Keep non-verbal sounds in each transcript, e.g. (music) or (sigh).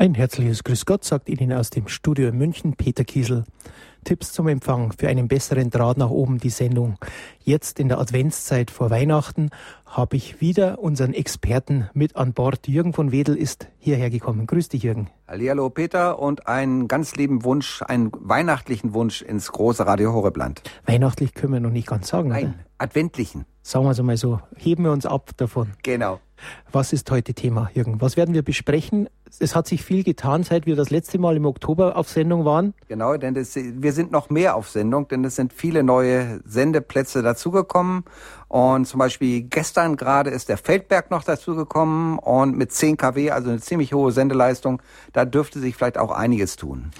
Ein herzliches Grüß Gott sagt Ihnen aus dem Studio in München Peter Kiesel. Tipps zum Empfang für einen besseren Draht nach oben die Sendung. Jetzt in der Adventszeit vor Weihnachten habe ich wieder unseren Experten mit an Bord. Jürgen von Wedel ist hierher gekommen. Grüß dich, Jürgen. Hallihallo, Peter, und einen ganz lieben Wunsch, einen weihnachtlichen Wunsch ins große Radio Horrebland. Weihnachtlich können wir noch nicht ganz sagen. Nein, oder? adventlichen. Sagen wir es mal so, heben wir uns ab davon. Genau. Was ist heute Thema, Jürgen? Was werden wir besprechen? Es hat sich viel getan, seit wir das letzte Mal im Oktober auf Sendung waren. Genau, denn das, wir sind noch mehr auf Sendung, denn es sind viele neue Sendeplätze dazugekommen. Und zum Beispiel gestern gerade ist der Feldberg noch dazugekommen und mit 10 kW, also eine ziemlich hohe Sendeleistung. Da dürfte sich vielleicht auch einiges tun.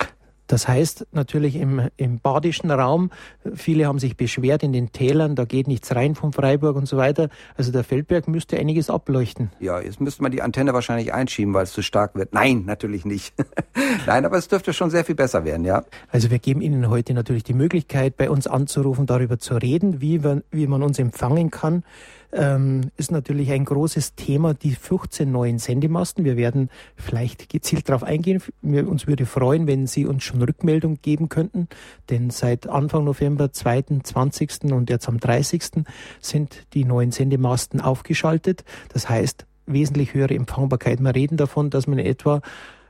Das heißt natürlich im, im badischen Raum, viele haben sich beschwert in den Tälern, da geht nichts rein von Freiburg und so weiter. Also der Feldberg müsste einiges ableuchten. Ja, jetzt müsste man die Antenne wahrscheinlich einschieben, weil es zu stark wird. Nein, natürlich nicht. (laughs) Nein, aber es dürfte schon sehr viel besser werden, ja. Also wir geben Ihnen heute natürlich die Möglichkeit, bei uns anzurufen, darüber zu reden, wie, wir, wie man uns empfangen kann ähm, ist natürlich ein großes Thema, die 14 neuen Sendemasten. Wir werden vielleicht gezielt darauf eingehen. Wir, uns würde freuen, wenn Sie uns schon Rückmeldung geben könnten, denn seit Anfang November, 2., 20. und jetzt am 30. sind die neuen Sendemasten aufgeschaltet. Das heißt, wesentlich höhere Empfangbarkeit. Wir reden davon, dass man etwa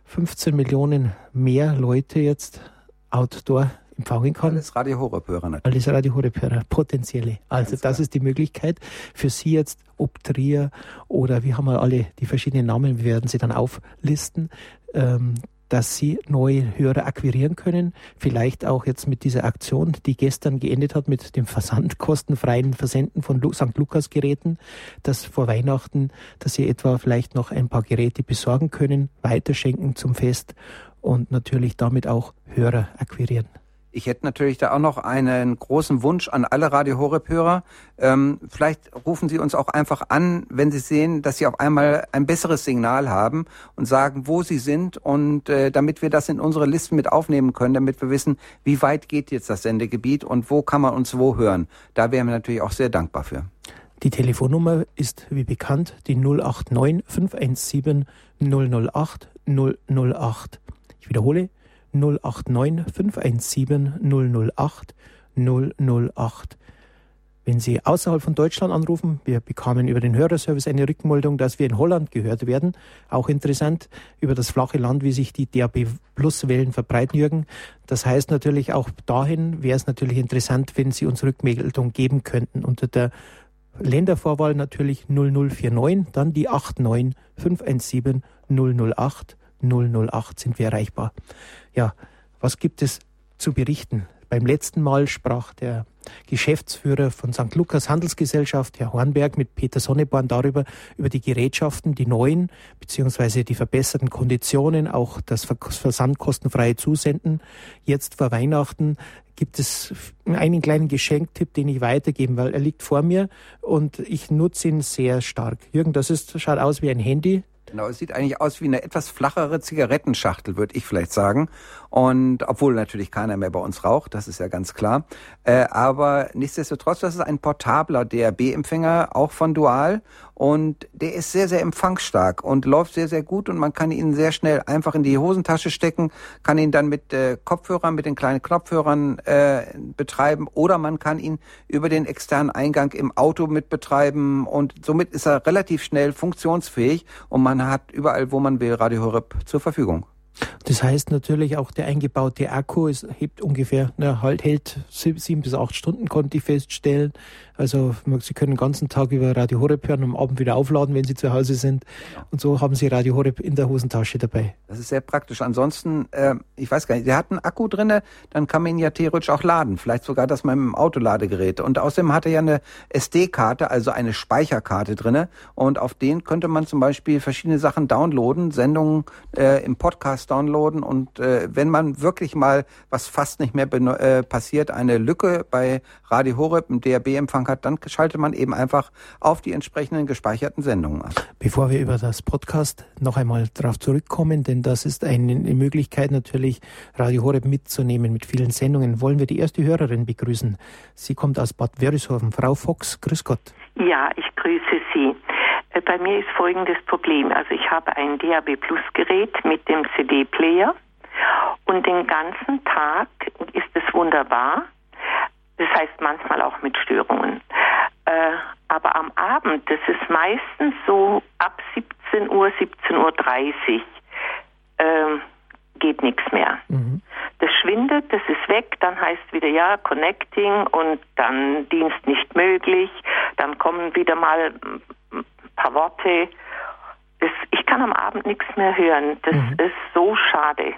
15 Millionen mehr Leute jetzt outdoor empfangen kann. Alles Radio Horeb-Hörer natürlich. Alles Radio Horeb-Hörer, potenzielle. Also Ganz das klar. ist die Möglichkeit für Sie jetzt, ob Trier oder wir haben wir alle die verschiedenen Namen, wir werden sie dann auflisten, ähm, dass Sie neue Hörer akquirieren können. Vielleicht auch jetzt mit dieser Aktion, die gestern geendet hat mit dem versandkostenfreien Versenden von St. Lukas Geräten, dass vor Weihnachten, dass Sie etwa vielleicht noch ein paar Geräte besorgen können, weiterschenken zum Fest und natürlich damit auch Hörer akquirieren. Ich hätte natürlich da auch noch einen großen Wunsch an alle Radio Horeb-Hörer. Ähm, vielleicht rufen Sie uns auch einfach an, wenn Sie sehen, dass Sie auf einmal ein besseres Signal haben und sagen, wo Sie sind und äh, damit wir das in unsere Listen mit aufnehmen können, damit wir wissen, wie weit geht jetzt das Sendegebiet und wo kann man uns wo hören. Da wären wir natürlich auch sehr dankbar für. Die Telefonnummer ist wie bekannt die 089 517 008 008. Ich wiederhole 089 517 008 008. Wenn Sie außerhalb von Deutschland anrufen, wir bekamen über den Hörerservice eine Rückmeldung, dass wir in Holland gehört werden. Auch interessant über das flache Land, wie sich die DAB Plus Wellen verbreiten, Jürgen. Das heißt natürlich auch dahin wäre es natürlich interessant, wenn Sie uns Rückmeldung geben könnten unter der Ländervorwahl natürlich 0049, dann die 89 517 008 008 sind wir erreichbar. Ja, was gibt es zu berichten? Beim letzten Mal sprach der Geschäftsführer von St. Lukas Handelsgesellschaft, Herr Hornberg, mit Peter Sonneborn darüber, über die Gerätschaften, die neuen, beziehungsweise die verbesserten Konditionen, auch das versandkostenfreie Zusenden. Jetzt vor Weihnachten gibt es einen kleinen Geschenktipp, den ich weitergeben, weil er liegt vor mir und ich nutze ihn sehr stark. Jürgen, das ist, schaut aus wie ein Handy. Genau, es sieht eigentlich aus wie eine etwas flachere Zigarettenschachtel, würde ich vielleicht sagen. Und obwohl natürlich keiner mehr bei uns raucht, das ist ja ganz klar. Äh, aber nichtsdestotrotz, das ist ein portabler DRB-Empfänger, auch von Dual. Und der ist sehr, sehr empfangsstark und läuft sehr, sehr gut. Und man kann ihn sehr schnell einfach in die Hosentasche stecken, kann ihn dann mit äh, Kopfhörern, mit den kleinen Knopfhörern äh, betreiben. Oder man kann ihn über den externen Eingang im Auto mit betreiben. Und somit ist er relativ schnell funktionsfähig. Und man hat überall, wo man will, Radio Horeb zur Verfügung. Das heißt natürlich auch der eingebaute Akku ist, hebt ungefähr, na, halt hält sieben bis acht Stunden, konnte ich feststellen. Also Sie können den ganzen Tag über Radio Horeb hören am Abend wieder aufladen, wenn Sie zu Hause sind. Und so haben Sie Radio Horeb in der Hosentasche dabei. Das ist sehr praktisch. Ansonsten, äh, ich weiß gar nicht, der hat einen Akku drinne, dann kann man ihn ja theoretisch auch laden. Vielleicht sogar das mit dem Autoladegerät. Und außerdem hat er ja eine SD-Karte, also eine Speicherkarte drinne. Und auf den könnte man zum Beispiel verschiedene Sachen downloaden, Sendungen äh, im Podcast downloaden. Und äh, wenn man wirklich mal, was fast nicht mehr äh, passiert, eine Lücke bei Radio Horeb im DRB-Empfang hat, dann schaltet man eben einfach auf die entsprechenden gespeicherten Sendungen an. Bevor wir über das Podcast noch einmal darauf zurückkommen, denn das ist eine Möglichkeit natürlich, Radio Horeb mitzunehmen mit vielen Sendungen, wollen wir die erste Hörerin begrüßen. Sie kommt aus Bad Wörishofen. Frau Fox, grüß Gott. Ja, ich grüße Sie. Äh, bei mir ist folgendes Problem. Also ich habe ein DAB Plus Gerät mit dem CD-Player und den ganzen Tag ist es wunderbar. Das heißt manchmal auch mit Störungen. Äh, aber am Abend, das ist meistens so ab 17 Uhr, 17.30 Uhr, äh, geht nichts mehr. Mhm. Das schwindet, das ist weg, dann heißt wieder ja, Connecting und dann Dienst nicht möglich, dann kommen wieder mal paar Worte. Das, ich kann am Abend nichts mehr hören. Das mhm. ist so schade.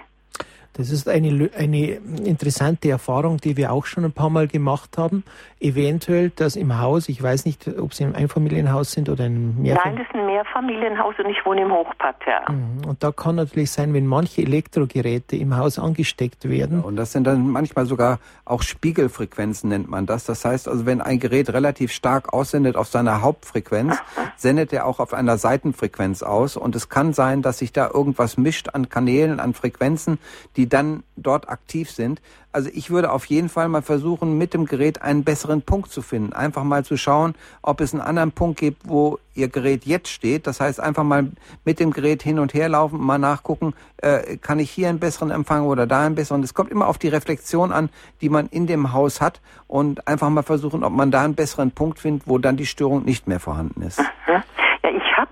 Das ist eine, eine interessante Erfahrung, die wir auch schon ein paar Mal gemacht haben. Eventuell, dass im Haus, ich weiß nicht, ob Sie im Einfamilienhaus sind oder in Mehrfamilienhaus. Nein, das ist ein Mehrfamilienhaus und ich wohne im Hochparterre. Mhm. Und da kann natürlich sein, wenn manche Elektrogeräte im Haus angesteckt werden. und das sind dann manchmal sogar auch Spiegelfrequenzen, nennt man das. Das heißt also, wenn ein Gerät relativ stark aussendet auf seiner Hauptfrequenz, sendet er auch auf einer Seitenfrequenz aus. Und es kann sein, dass sich da irgendwas mischt an Kanälen, an Frequenzen, die die dann dort aktiv sind. Also ich würde auf jeden Fall mal versuchen, mit dem Gerät einen besseren Punkt zu finden. Einfach mal zu schauen, ob es einen anderen Punkt gibt, wo Ihr Gerät jetzt steht. Das heißt, einfach mal mit dem Gerät hin und her laufen, mal nachgucken, äh, kann ich hier einen besseren Empfang oder da einen besseren. Es kommt immer auf die Reflexion an, die man in dem Haus hat und einfach mal versuchen, ob man da einen besseren Punkt findet, wo dann die Störung nicht mehr vorhanden ist. Mhm. Ja, ich habe,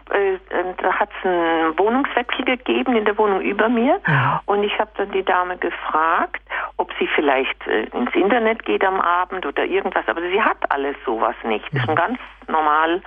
hat es einen Wohnungswechsel gegeben in der Wohnung über mir ja. und ich habe dann die Dame gefragt, ob sie vielleicht äh, ins Internet geht am Abend oder irgendwas, aber sie hat alles sowas nicht. Das ist ein ganz normal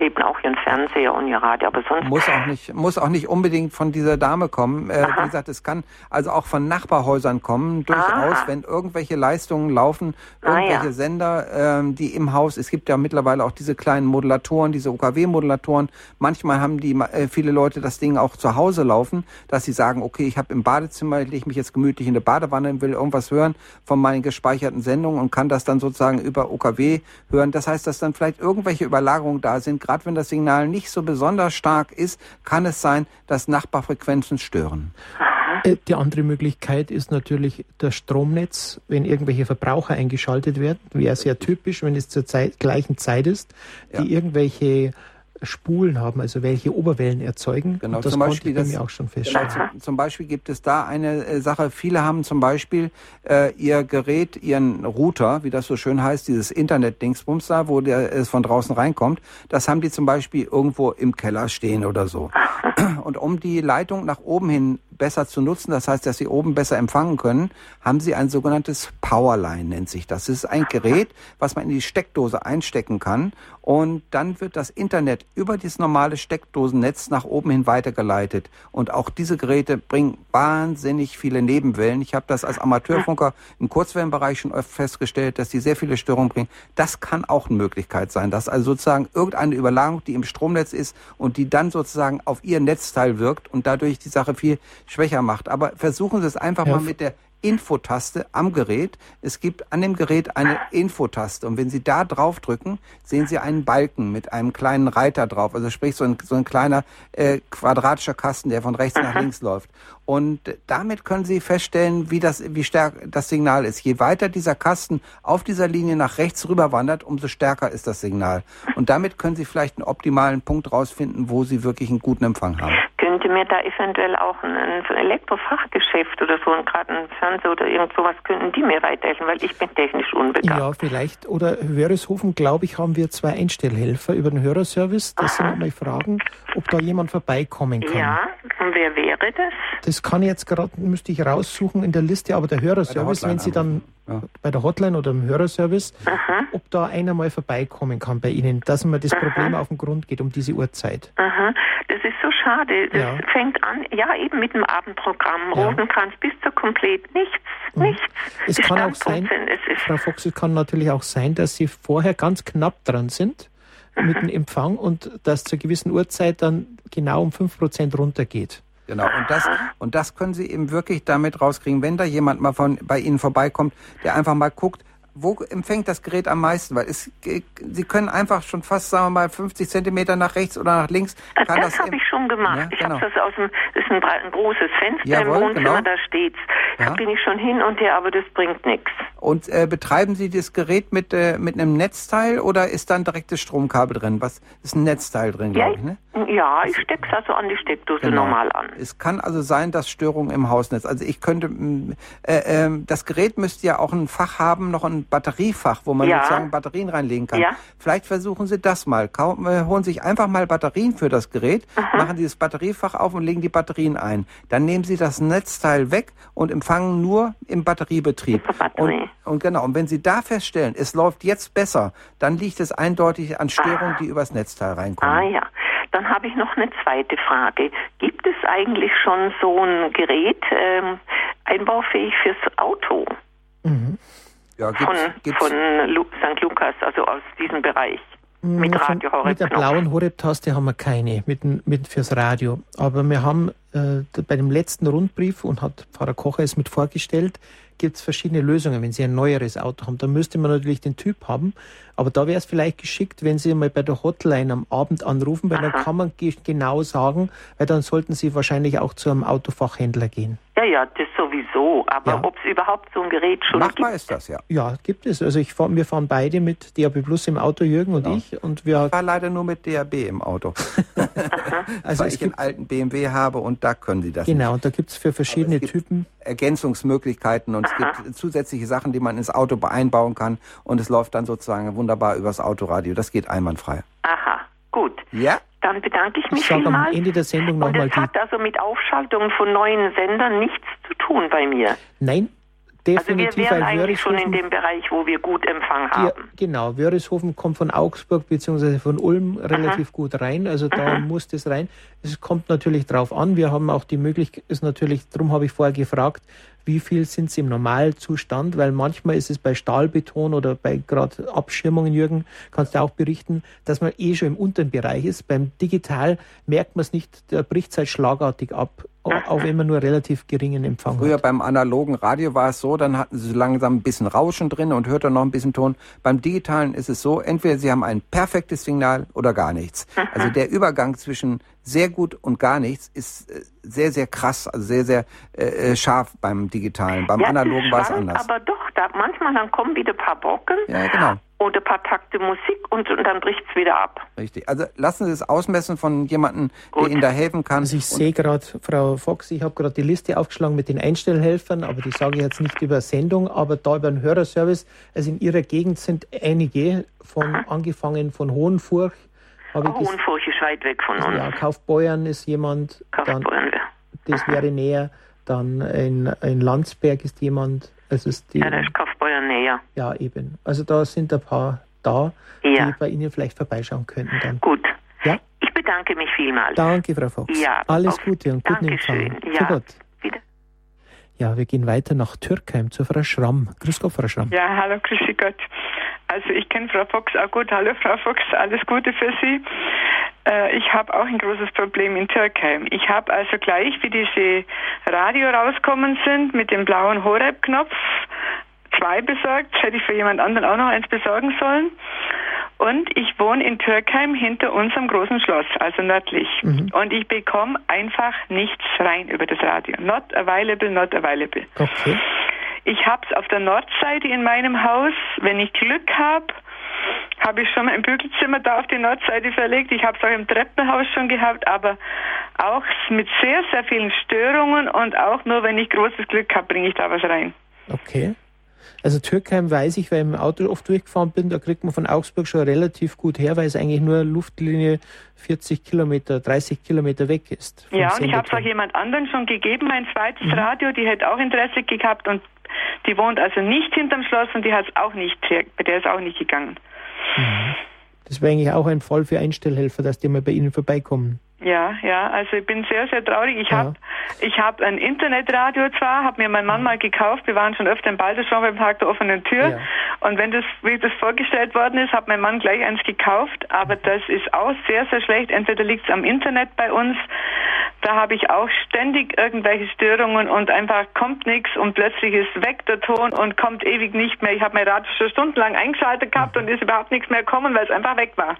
eben auch ihren Fernseher und ihr Radio, aber sonst muss auch nicht muss auch nicht unbedingt von dieser Dame kommen. Äh, wie gesagt, es kann also auch von Nachbarhäusern kommen, durchaus, Aha. wenn irgendwelche Leistungen laufen, irgendwelche ah, ja. Sender, äh, die im Haus. Es gibt ja mittlerweile auch diese kleinen Modulatoren, diese OKW-Modulatoren. Manchmal haben die äh, viele Leute das Ding auch zu Hause laufen, dass sie sagen, okay, ich habe im Badezimmer, lege ich mich jetzt gemütlich in eine Badewanne und will irgendwas hören von meinen gespeicherten Sendungen und kann das dann sozusagen über OKW hören. Das heißt, dass dann vielleicht irgendwelche Überlagerungen da sind gerade wenn das Signal nicht so besonders stark ist, kann es sein, dass Nachbarfrequenzen stören. Äh, die andere Möglichkeit ist natürlich das Stromnetz, wenn irgendwelche Verbraucher eingeschaltet werden, wäre sehr typisch, wenn es zur Zeit, gleichen Zeit ist, die ja. irgendwelche Spulen haben, also welche Oberwellen erzeugen. Genau, das zum Beispiel, das, auch schon feststellen. Genau, zum, zum, Beispiel gibt es da eine äh, Sache, viele haben zum Beispiel äh, ihr Gerät, ihren Router, wie das so schön heißt, dieses Internet-Dingsbums da, wo der es von draußen reinkommt, das haben die zum Beispiel irgendwo im Keller stehen oder so. Und um die Leitung nach oben hin besser zu nutzen, das heißt, dass sie oben besser empfangen können, haben sie ein sogenanntes Powerline, nennt sich das. Das ist ein Gerät, was man in die Steckdose einstecken kann und dann wird das Internet über dieses normale Steckdosennetz nach oben hin weitergeleitet. Und auch diese Geräte bringen wahnsinnig viele Nebenwellen. Ich habe das als Amateurfunker im Kurzwellenbereich schon oft festgestellt, dass die sehr viele Störungen bringen. Das kann auch eine Möglichkeit sein, dass also sozusagen irgendeine Überlagerung, die im Stromnetz ist und die dann sozusagen auf ihr Netzteil wirkt und dadurch die Sache viel schwächer macht. Aber versuchen Sie es einfach ja. mal mit der Infotaste am Gerät. Es gibt an dem Gerät eine Infotaste und wenn Sie da drauf drücken, sehen Sie einen Balken mit einem kleinen Reiter drauf, also sprich so ein, so ein kleiner äh, quadratischer Kasten, der von rechts nach (laughs) links läuft. Und damit können Sie feststellen, wie das, wie stark das Signal ist. Je weiter dieser Kasten auf dieser Linie nach rechts rüber wandert, umso stärker ist das Signal. Und damit können Sie vielleicht einen optimalen Punkt rausfinden, wo Sie wirklich einen guten Empfang haben könnte mir da eventuell auch ein, ein Elektrofachgeschäft oder so, gerade ein Fernseher oder irgend sowas, könnten die mir weiterhelfen, weil ich bin technisch unbegabt. Ja, vielleicht. Oder Wörishofen, glaube ich, haben wir zwei Einstellhelfer über den Hörerservice. Das sind mal Fragen, ob da jemand vorbeikommen kann. Ja, und wer wäre das? Das kann ich jetzt gerade, müsste ich raussuchen in der Liste, aber der Hörerservice, wenn Sie dann ja. bei der Hotline oder im Hörerservice, Aha. ob da einer mal vorbeikommen kann bei Ihnen, dass mir das Aha. Problem auf den Grund geht um diese Uhrzeit. Aha. Das ist so schade. Das ja. fängt an, ja, eben mit dem Abendprogramm. Ja. Rosenkranz bis zur Komplett. Nichts, mhm. nichts. Es Die kann auch sein, Frau Fuchs, es kann natürlich auch sein, dass Sie vorher ganz knapp dran sind mit dem Empfang und dass zur gewissen Uhrzeit dann genau um 5% runtergeht. Genau, und das, und das können Sie eben wirklich damit rauskriegen, wenn da jemand mal von, bei Ihnen vorbeikommt, der einfach mal guckt, wo empfängt das Gerät am meisten? Weil es, Sie können einfach schon fast, sagen wir mal, 50 Zentimeter nach rechts oder nach links. Also das, das habe ich schon gemacht. Ja, ich genau. habe das aus dem, ist ein, ein großes Fenster Jawohl, im Wohnzimmer, genau. da steht's. Da ja. bin ich schon hin und her, aber das bringt nichts. Und äh, betreiben Sie das Gerät mit, äh, mit einem Netzteil oder ist da ein direktes Stromkabel drin? Was ist ein Netzteil drin, glaube ich, ne? Ja, ich stecke es also an die Steckdose genau. normal an. Es kann also sein, dass Störungen im Hausnetz. Also ich könnte, äh, äh, das Gerät müsste ja auch ein Fach haben, noch ein Batteriefach, wo man ja. sozusagen Batterien reinlegen kann. Ja. Vielleicht versuchen Sie das mal. Kaum, äh, holen sich einfach mal Batterien für das Gerät, Aha. machen Sie das Batteriefach auf und legen die Batterien ein. Dann nehmen Sie das Netzteil weg und empfangen nur im Batteriebetrieb. Und, und genau, und wenn Sie da feststellen, es läuft jetzt besser, dann liegt es eindeutig an Störungen, die übers Netzteil reinkommen. Ah ja. Dann habe ich noch eine zweite Frage. Gibt es eigentlich schon so ein Gerät, ähm, einbaufähig fürs Auto? Mhm. Ja, gibt's, von, gibt's. von Lu St. Lukas, also aus diesem Bereich. Mhm, mit Radio Horeb. Mit der blauen Horeb-Taste haben wir keine, mit, mit fürs Radio. Aber wir haben äh, bei dem letzten Rundbrief, und hat Pfarrer Kocher es mit vorgestellt, gibt es verschiedene Lösungen, wenn Sie ein neueres Auto haben. Da müsste man natürlich den Typ haben. Aber da wäre es vielleicht geschickt, wenn Sie mal bei der Hotline am Abend anrufen, weil Aha. dann kann man genau sagen, weil dann sollten Sie wahrscheinlich auch zu einem Autofachhändler gehen. Ja, ja, das sowieso. Aber ja. ob es überhaupt so ein Gerät schon Machbar gibt? ist das, ja. Ja, gibt es. Also ich fahr, wir fahren beide mit DAB Plus im Auto, Jürgen und ja. ich. Und wir ich fahre leider nur mit DAB im Auto. (laughs) also Weil ich einen alten BMW habe und da können Sie das Genau, nicht. und da gibt es für verschiedene es Typen... Ergänzungsmöglichkeiten und Aha. es gibt zusätzliche Sachen, die man ins Auto einbauen kann und es läuft dann sozusagen wunderbar übers Autoradio. Das geht einwandfrei. Aha, gut. Ja? Dann bedanke ich mich ich vielmals. am Ende der Sendung nochmal. Und es hat also mit Aufschaltungen von neuen Sendern nichts zu tun bei mir. Nein, definitiv. Also wir wären eigentlich schon in dem Bereich, wo wir gut Empfang haben. Ja, genau, Wörishofen kommt von Augsburg bzw. von Ulm relativ Aha. gut rein, also da Aha. muss das rein. Es kommt natürlich drauf an, wir haben auch die Möglichkeit, ist natürlich, darum habe ich vorher gefragt, wie viel sind sie im Normalzustand, weil manchmal ist es bei Stahlbeton oder bei gerade Abschirmungen, Jürgen, kannst du auch berichten, dass man eh schon im unteren Bereich ist. Beim Digital merkt man es nicht, der bricht halt schlagartig ab, auch wenn man nur relativ geringen Empfang Früher hat. beim analogen Radio war es so, dann hatten sie langsam ein bisschen Rauschen drin und hört dann noch ein bisschen Ton. Beim digitalen ist es so, entweder sie haben ein perfektes Signal oder gar nichts. Also der Übergang zwischen sehr gut und gar nichts ist äh, sehr, sehr krass, also sehr, sehr äh, äh, scharf beim Digitalen. Beim ja, Analogen war es anders. Aber doch, da manchmal dann kommen wieder ein paar Brocken. Ja, genau. Oder ein paar Takte Musik und, und dann bricht es wieder ab. Richtig. Also lassen Sie es ausmessen von jemandem, der Ihnen da helfen kann. Also ich sehe gerade, Frau Fox, ich habe gerade die Liste aufgeschlagen mit den Einstellhelfern, aber die sage ich jetzt nicht über Sendung, aber da über den Hörerservice. Also in Ihrer Gegend sind einige von Aha. angefangen von Hohenfurch oh, Hohenfurch ist weit weg von uns. Ja, Kaufbeuern ist jemand. Kaufbeuern, dann, Das wäre näher. Dann in, in Landsberg ist jemand. Es ist die, ja, da ist Kaufbeuern näher. Ja, eben. Also da sind ein paar da, ja. die bei Ihnen vielleicht vorbeischauen könnten dann. Gut. Ja? Ich bedanke mich vielmals. Danke, Frau Fox. Ja, Alles Gute und guten Empfang. Ja. Gott. Ja, wir gehen weiter nach Türkheim zu Frau Schramm. Grüß Gott, Frau Schramm. Ja, hallo, grüß Gott. Also ich kenne Frau Fox auch gut. Hallo Frau Fox, alles Gute für Sie. Äh, ich habe auch ein großes Problem in Türkei. Ich habe also gleich, wie diese Radio rauskommen sind, mit dem blauen Horeb-Knopf zwei besorgt. Hätte ich für jemand anderen auch noch eins besorgen sollen. Und ich wohne in Türkheim hinter unserem großen Schloss, also nördlich. Mhm. Und ich bekomme einfach nichts rein über das Radio. Not available, not available. Okay. Ich habe es auf der Nordseite in meinem Haus. Wenn ich Glück habe, habe ich schon mein Bügelzimmer da auf die Nordseite verlegt. Ich habe es auch im Treppenhaus schon gehabt, aber auch mit sehr, sehr vielen Störungen und auch nur, wenn ich großes Glück habe, bringe ich da was rein. Okay. Also Türkheim weiß ich, weil ich im Auto oft durchgefahren bin, da kriegt man von Augsburg schon relativ gut her, weil es eigentlich nur Luftlinie 40 Kilometer, 30 Kilometer weg ist. Ja, und ich habe es auch jemand anderen schon gegeben, mein zweites mhm. Radio, die hätte auch Interesse gehabt und die wohnt also nicht hinterm Schloss und die hat es auch nicht, bei der ist auch nicht gegangen. Mhm. Das wäre eigentlich auch ein Fall für Einstellhelfer, dass die mal bei Ihnen vorbeikommen. Ja, ja, also ich bin sehr, sehr traurig. Ich ja. habe ich hab ein Internetradio zwar, habe mir mein Mann mal gekauft. Wir waren schon öfter in Balderschwang beim Tag der offenen Tür. Ja. Und wenn das, wie das vorgestellt worden ist, hat mein Mann gleich eins gekauft. Aber das ist auch sehr, sehr schlecht. Entweder liegt es am Internet bei uns. Da habe ich auch ständig irgendwelche Störungen und einfach kommt nichts und plötzlich ist weg der Ton und kommt ewig nicht mehr. Ich habe mein Radio schon stundenlang eingeschaltet gehabt und ist überhaupt nichts mehr gekommen, weil es einfach weg war.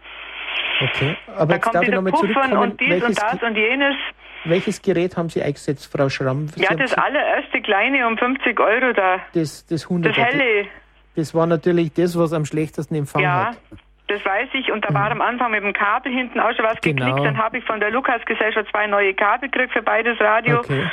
Okay, aber da kommt wieder Puffen und dies und das und jenes. welches Gerät haben Sie eingesetzt, Frau Schramm? Sie ja, das allererste kleine um 50 Euro da. Das, das 100 Das helle. Das war natürlich das, was am schlechtesten Empfang Ja, hat. Das weiß ich. Und da war am Anfang mit dem Kabel hinten auch schon was Genau. geklickt. Dann habe ich von der Lukas-Gesellschaft zwei neue Kabel gekriegt für beides Radio. Okay.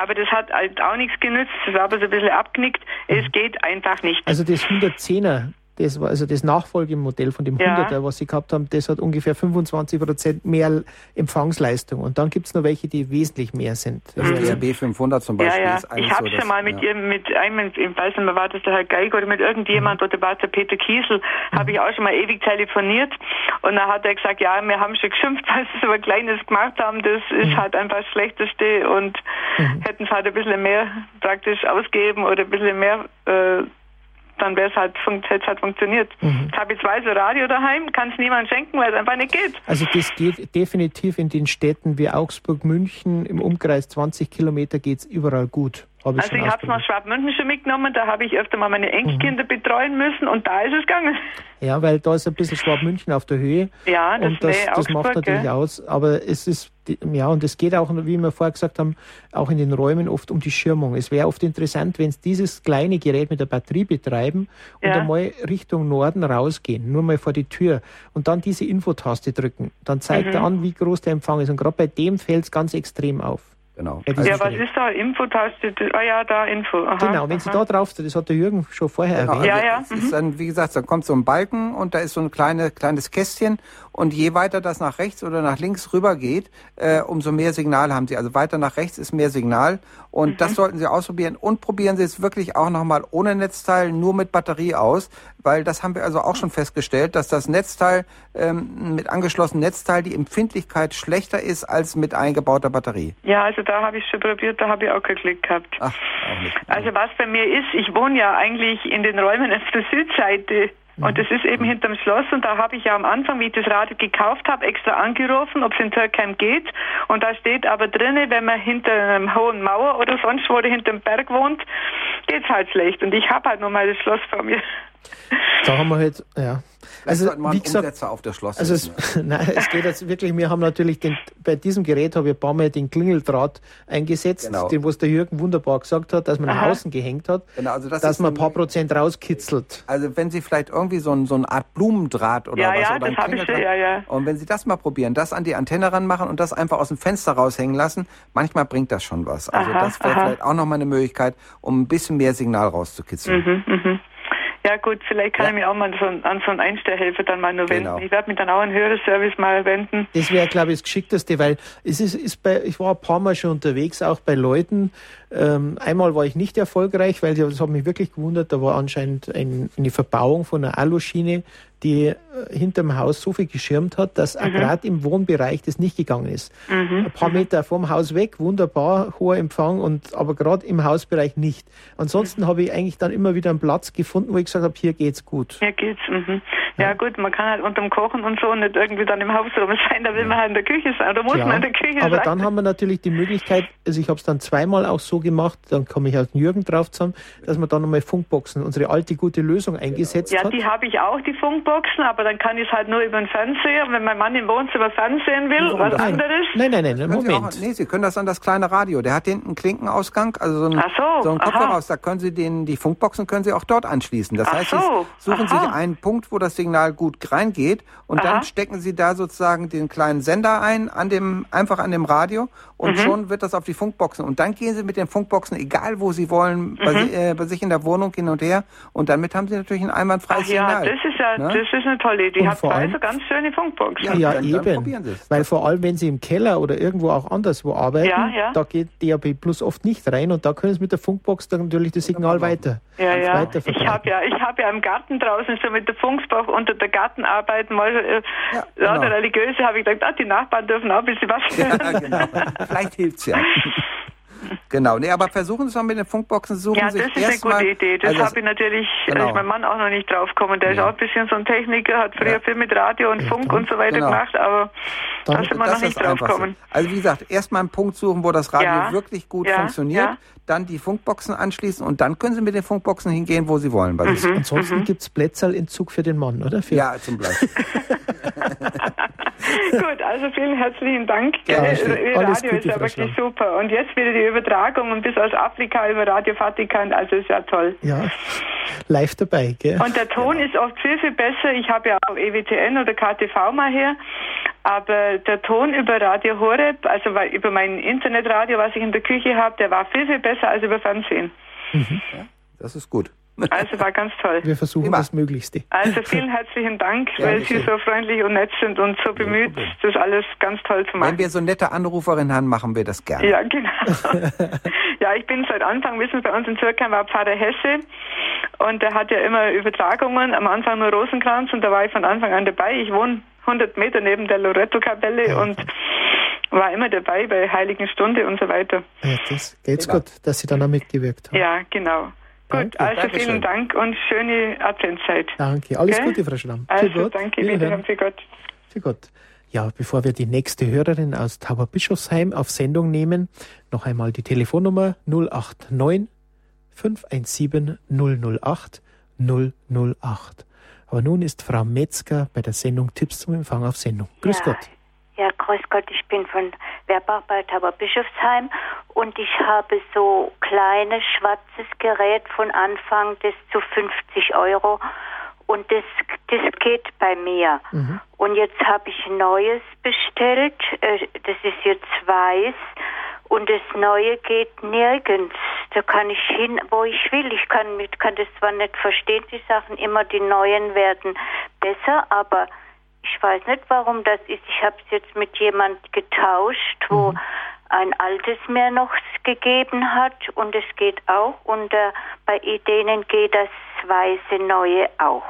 Aber das hat halt auch nichts genützt. Das war aber so ein bisschen abgenickt. Es geht einfach nicht. Also das 110er, das war also das Nachfolgemodell von dem Ja. 100er, was Sie gehabt haben, das hat ungefähr 25 Prozent mehr Empfangsleistung. Und dann gibt es noch welche, die wesentlich mehr sind. Das Also, DRB 500 zum Ja, Beispiel ja. ist eigentlich Ich habe so. schon mal mit ja. ihr, mit einem, ich weiß nicht mehr, war das der Herr Geig oder mit irgendjemand Mhm. oder war es der Peter Kiesel, habe ich auch schon mal ewig telefoniert und dann hat er gesagt, ja, wir haben schon geschimpft, (laughs) weil sie so ein kleines gemacht haben, das Mhm. ist halt einfach das Schlechteste und hätten es halt ein bisschen mehr praktisch ausgeben oder ein bisschen mehr, äh, dann wäre es halt, hätte es halt funktioniert. Mhm. Ich habe jetzt weiß ein Radio daheim, kann es niemand schenken, weil es einfach nicht geht. also das geht definitiv in den Städten wie Augsburg, München, im Umkreis 20 Kilometer geht es überall gut. Hab Also schon ich habe es nach. Schwabmünchen schon mitgenommen, da habe ich öfter mal meine Enkelkinder betreuen müssen und da ist es gegangen. (laughs) Ja, weil da ist ein bisschen Schwabmünchen auf der Höhe. Ja, das, und das, das Augsburg, macht natürlich gell? aus. Aber es ist, ja, und es geht auch, wie wir vorher gesagt haben, auch in den Räumen oft um die Schirmung. Es wäre oft interessant, wenn Sie dieses kleine Gerät mit der Batterie betreiben und Ja. einmal Richtung Norden rausgehen, nur mal vor die Tür und dann diese Infotaste drücken. Dann zeigt Mhm. er an, wie groß der Empfang ist. Und gerade bei dem fällt es ganz extrem auf. Genau. Ja, Also, Ja, was ist da? Infotaste? Ah ja, da Info. Aha, Genau, wenn Sie aha. da drauf sind, das hat der Jürgen schon vorher Genau, erwähnt. also Ja, ja, ist dann, wie gesagt, da kommt so ein Balken und da ist so ein kleine, kleines Kästchen und je weiter das nach rechts oder nach links rüber geht, äh, umso mehr Signal haben Sie. Also weiter nach rechts ist mehr Signal und Mhm. das sollten Sie ausprobieren und probieren Sie es wirklich auch nochmal ohne Netzteil, nur mit Batterie aus, weil das haben wir also auch schon festgestellt, dass das Netzteil ähm, mit angeschlossenem Netzteil die Empfindlichkeit schlechter ist als mit eingebauter Batterie. Ja, also da habe ich schon probiert, da habe ich auch keinen Klick gehabt. Ach, auch nicht. Also was bei mir ist, ich wohne ja eigentlich in den Räumen auf der Südseite. Und das ist eben hinterm Schloss und da habe ich ja am Anfang, wie ich das Radio gekauft habe, extra angerufen, ob es in Türkheim geht. Und da steht aber drinnen, wenn man hinter einer hohen Mauer oder sonst wo oder hinterm Berg wohnt, geht's halt schlecht. Und ich habe halt nur mal das Schloss vor mir. Da haben wir halt, ja. Also, wie gesagt, Umsetzer auf das Schloss Also setzen, es, (laughs) nein, es geht jetzt wirklich, wir haben natürlich den, bei diesem Gerät habe ich ein paar Mal den Klingeldraht eingesetzt, Genau. den was der Jürgen wunderbar gesagt hat, dass man nach außen gehängt hat, Genau, also das dass man ein ein- paar Prozent rauskitzelt. Also wenn Sie vielleicht irgendwie so, ein, so eine Art Blumendraht oder Ja, was ja, oder ein das habe ich ja, ja. Und wenn Sie das mal probieren, das an die Antenne ranmachen und das einfach aus dem Fenster raushängen lassen, manchmal bringt das schon was. Also Aha, das wäre vielleicht auch nochmal eine Möglichkeit, um ein bisschen mehr Signal rauszukitzeln. Mhm, Ja gut, vielleicht kann Ja. ich mich auch mal so, an so einen Einstellhelfer dann mal nur wenden. Genau. Ich werde mich dann auch an den Hörerservice mal wenden. Das wäre, glaube ich, das Geschickteste, weil es ist, ist bei, ich war ein paar Mal schon unterwegs, auch bei Leuten. Ähm, einmal war ich nicht erfolgreich, weil das hat mich wirklich gewundert. Da war anscheinend ein, eine Verbauung von einer Aluschiene, die äh, hinterm Haus so viel geschirmt hat, dass auch gerade im Wohnbereich das nicht gegangen ist. Ein paar Meter vom Haus weg, wunderbar, hoher Empfang, und aber gerade im Hausbereich nicht. Ansonsten habe ich eigentlich dann immer wieder einen Platz gefunden, wo ich gesagt habe, hier geht's gut. Hier geht's. Mhm. Ja. gut, man kann halt unterm Kochen und so nicht irgendwie dann im Haus rum (laughs) sein, da will man halt in der Küche sein, oder muss Ja, man in der Küche aber sein. dann haben wir natürlich die Möglichkeit, also ich habe es dann zweimal auch so gemacht, dann komme ich auf den Jürgen drauf zusammen, dass man dann nochmal Funkboxen, unsere alte gute Lösung eingesetzt ja, hat. die habe ich auch, die Funkboxen, aber dann kann ich es halt nur über den Fernseher. Und wenn mein Mann im Wohnzimmer Fernsehen will, Warum was anderes. Nein, nein, nein, Können Sie auch, Moment. nee, Sie können das an das kleine Radio. Der hat hinten einen Klinkenausgang, also so ein, Ach so, ein aha. Kopfhörer aus. Da können Sie den, die Funkboxen können Sie auch dort anschließen. Das Ach heißt, so, Sie suchen aha. sich einen Punkt, wo das Signal gut reingeht und Aha. dann stecken Sie da sozusagen den kleinen Sender ein, an dem, einfach an dem Radio Mhm. und schon wird das auf die Funkboxen. Und dann gehen Sie mit den Funkboxen, egal wo Sie wollen, bei, Mhm. si- äh, bei sich in der Wohnung hin und her und damit haben Sie natürlich ein einwandfreies Ach ja, Signal. das ist ja, Ne? Das ist eine tolle Idee. Und Ich habe vor zwei allem- so ganz schöne Funkboxen. Ja, Ja, dann- dann eben. probieren Sie es. Weil vor allem, wenn Sie im Keller oder irgendwo auch anderswo arbeiten, Ja, ja. da geht DAB Plus oft nicht rein und da können Sie mit der Funkbox dann natürlich das Signal weiter, Ja, ja. weiter Ich habe ja, ich habe ja im Garten draußen schon mit der Funkspruch unter der Gartenarbeit mal äh, Ja, genau. der Religiöse habe ich gedacht, ah, die Nachbarn dürfen auch ein bisschen was hören. Ja, genau. Vielleicht hilft's ja. (laughs) Genau, nee, aber versuchen Sie es mal mit den Funkboxen, suchen Ja, das sich ist eine gute Idee. Das also habe ich natürlich, genau. ist mein Mann auch noch nicht drauf gekommen. Der ist Ja. auch ein bisschen so ein Techniker, hat früher Ja. viel mit Radio und Funk dann- und so weiter genau. gemacht, aber Dann- da sind wir das noch ist nicht das drauf Einfachste. gekommen. Also wie gesagt, erstmal einen Punkt suchen, wo das Radio Ja, wirklich gut ja, funktioniert, ja. dann die Funkboxen anschließen und dann können Sie mit den Funkboxen hingehen, wo Sie wollen. Weil Mhm. das- Ansonsten gibt's Plätzerlentzug für den Mann, oder? Für, Ja, zum Beispiel. (laughs) (laughs) (laughs) Gut, also vielen herzlichen Dank. Ja, Ihr schön. Ihr Alles Radio Gute, ist ja wirklich super. Und jetzt wieder die Übertragung und bis aus Afrika über Radio Vatikan, also ist ja toll. Ja, live dabei, gell? Und der Ton ist oft viel, viel besser. Ich habe ja auch EWTN oder KTV mal her. Aber der Ton über Radio Horeb, also weil- über mein Internetradio, was ich in der Küche habe, der war viel, viel besser als über Fernsehen. Das ist gut. Also war ganz toll. Wir versuchen Immer. das Möglichste. Also vielen herzlichen Dank, Ja, weil. Sie so freundlich und nett sind und so bemüht, Problem. das alles ganz toll zu Wenn machen. wir so nette Anruferinnen haben, machen wir das gerne. Ja, genau. (laughs) ja, ich bin seit Anfang, wissen Sie, bei uns in Zürich war Pfarrer Hesse und der hat ja immer Übertragungen, am Anfang nur Rosenkranz und da war ich von Anfang an dabei. Ich wohne 100 Meter neben der Loretto-Kapelle Ja, und war immer dabei bei Heiligen Stunde und so weiter. Ja, das geht's Prima. gut, dass Sie dann auch mitgewirkt haben. Ja, genau. Gut, Danke. also Dankeschön. vielen Dank und schöne Adventszeit. Danke. Alles Gell? Gute, Frau Schramm. Also Für Gott. danke, Wiederhören. wiederhören für Gott. Für Gott. Ja, bevor wir die nächste Hörerin aus Tauberbischofsheim auf Sendung nehmen, noch einmal die Telefonnummer 089 517 008 008. Aber nun ist Frau Metzger bei der Sendung Tipps zum Empfang auf Sendung. Grüß ja. Gott. Grüß Gott, ich bin von Werbach bei Tauberbischofsheim und ich habe so kleines schwarzes Gerät von Anfang des zu 50 Euro und das, das geht bei mir. Und jetzt habe ich neues bestellt, äh, das ist jetzt weiß und das neue geht nirgends. Da kann ich hin, wo ich will. Ich kann, kann das zwar nicht verstehen, die Sachen immer, die neuen werden besser, aber ich weiß nicht, warum das ist. Ich habe es jetzt mit jemand getauscht, wo ein altes mir noch gegeben hat und es geht auch. Und äh, bei denen geht das weiße neue auch.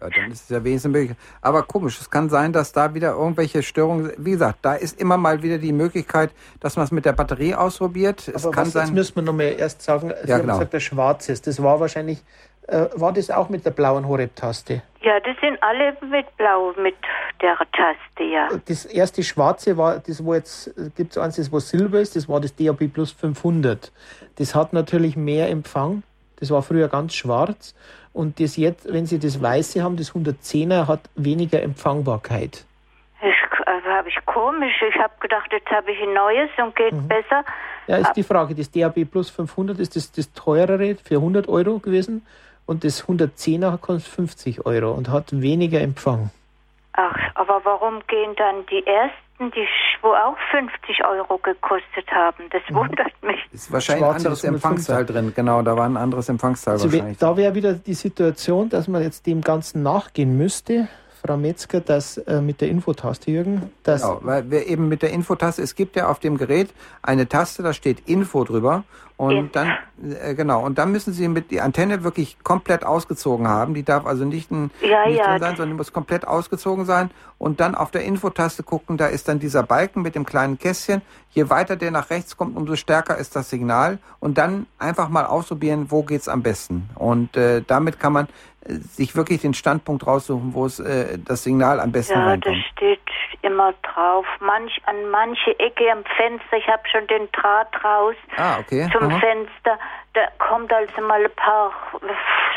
Ja, dann ist es ja wenigstens möglich. Aber komisch, es kann sein, dass da wieder irgendwelche Störungen, wie gesagt, da ist immer mal wieder die Möglichkeit, dass man es mit der Batterie ausprobiert. Es Aber kann was, jetzt sein, müssen wir noch mal erst sagen, Sie Ja, haben genau. gesagt, der Schwarzes, das war wahrscheinlich, äh, war das auch mit der blauen Horeb-Taste? Ja, das sind alle mit Blau, mit der Taste, ja. Das erste Schwarze war, das wo jetzt, gibt es eins, das wo Silber ist, das war das DAB Plus 500. Das hat natürlich mehr Empfang, das war früher ganz schwarz. Und das jetzt, wenn Sie das Weiße haben, das 110er hat weniger Empfangbarkeit. Das äh, habe ich komisch. Ich habe gedacht, jetzt habe ich ein neues und geht besser. Ja, ist die Frage, das DAB Plus 500 ist das, das teurere für 100 Euro gewesen und das 110er kostet 50 Euro und hat weniger Empfang. Ach, aber warum gehen dann die ersten, die wo auch 50 Euro gekostet haben? Das wundert mich. ist wahrscheinlich ein anderes ist 105er. Empfangsteil drin. Genau, da war ein anderes Empfangsteil Also wahrscheinlich. da wäre wieder die Situation, dass man jetzt dem Ganzen nachgehen müsste, Frau Metzger, dass äh, mit der Infotaste, Jürgen, Genau, weil wir eben mit der Infotaste, es gibt ja auf dem Gerät eine Taste, da steht Info drüber und dann äh, genau und dann müssen Sie mit die Antenne wirklich komplett ausgezogen haben. Die darf also nicht, ein, Ja, nicht ja, drin sein, das- sondern die muss komplett ausgezogen sein und dann auf der Infotaste gucken, da ist dann dieser Balken mit dem kleinen Kästchen. Je weiter der nach rechts kommt, umso stärker ist das Signal und dann einfach mal ausprobieren, wo geht's am besten. Und äh, damit kann man äh, sich wirklich den Standpunkt raussuchen, wo es äh, das Signal am besten Ja, das reinkommt. steht immer drauf. Manch, an manche Ecke am Fenster, ich habe schon den Draht raus Ah, okay. zum. Fenster. Da kommt also mal ein paar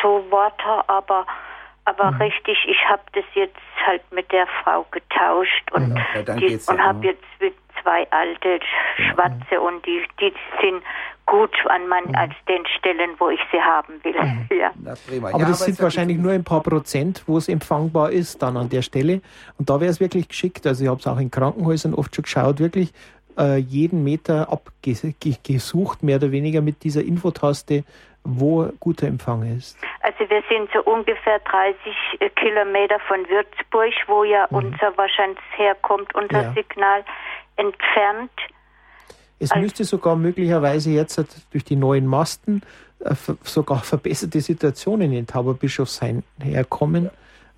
so Worte, aber aber Mhm. richtig, ich habe das jetzt halt mit der Frau getauscht und Ja, die, ja, und habe mhm. jetzt mit zwei alte Schwarze und die die sind gut an Mhm. man als den Stellen, wo ich sie haben will. (laughs) Ja. Na, prima. Aber Ja, das es sind wahrscheinlich nur ein paar Prozent, wo es empfangbar ist dann an der Stelle. Und da wäre es wirklich geschickt, also ich habe es auch in Krankenhäusern oft schon geschaut, wirklich äh, jeden Meter abgesucht, mehr oder weniger mit dieser Infotaste, wo guter Empfang ist. Also wir sind so ungefähr 30 Kilometer von Würzburg, wo ja unser wahrscheinlich herkommt, unser Mhm. Ja. Signal entfernt. Es Also- müsste sogar möglicherweise jetzt durch die neuen Masten äh, sogar (laughs) verbesserte Situationen in Tauberbischofshain herkommen.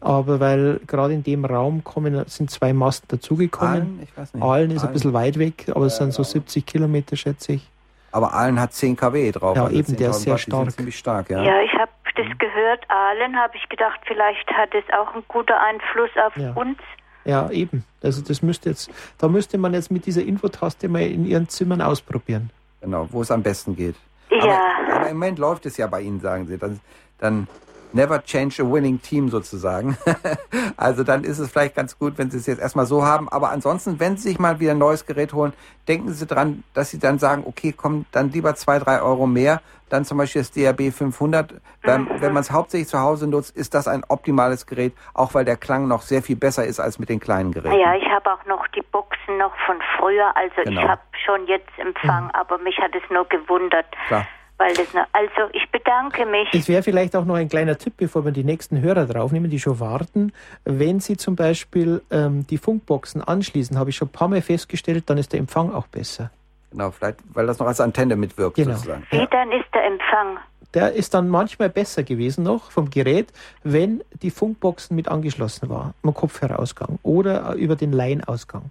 Aber weil gerade in dem Raum kommen, sind zwei Masten dazugekommen. Aalen ist ein Aalen. bisschen weit weg, aber es sind so 70 Kilometer, schätze ich. Aber Aalen hat 10 kW drauf. Ja, also eben, der ist 10.000 sehr Watt, stark. ziemlich stark, ja. Ja, ich habe das Mhm. gehört, Aalen, habe ich gedacht, vielleicht hat es auch einen guten Einfluss auf Ja. uns. Ja, eben. Also das müsste jetzt, da müsste man jetzt mit dieser Infotaste mal in Ihren Zimmern ausprobieren. Genau, wo es am besten geht. Ja. Aber, aber im Moment läuft es ja bei Ihnen, sagen Sie. Dann, dann never change a winning team sozusagen. (laughs) also dann ist es vielleicht ganz gut, wenn Sie es jetzt erstmal so haben. Aber ansonsten, wenn Sie sich mal wieder ein neues Gerät holen, denken Sie dran, dass Sie dann sagen, okay, komm, dann lieber zwei, drei Euro mehr. Dann zum Beispiel das DAB 500. Wenn, wenn man es hauptsächlich zu Hause nutzt, ist das ein optimales Gerät, auch weil der Klang noch sehr viel besser ist als mit den kleinen Geräten. Ja, ich habe auch noch die Boxen noch von früher. Also Genau. ich habe schon jetzt Empfang, Mhm. aber mich hat es nur gewundert. Klar. Weil das noch, also ich bedanke mich. Es wäre vielleicht auch noch ein kleiner Tipp, bevor wir die nächsten Hörer draufnehmen, die schon warten. Wenn Sie zum Beispiel ähm, die Funkboxen anschließen, habe ich schon ein paar Mal festgestellt, dann ist der Empfang auch besser. Genau, vielleicht, weil das noch als Antenne mitwirkt Genau. sozusagen. Wie dann ist der Empfang? Der ist dann manchmal besser gewesen noch vom Gerät, wenn die Funkboxen mit angeschlossen war, am Kopfhörerausgang oder über den Laienausgang.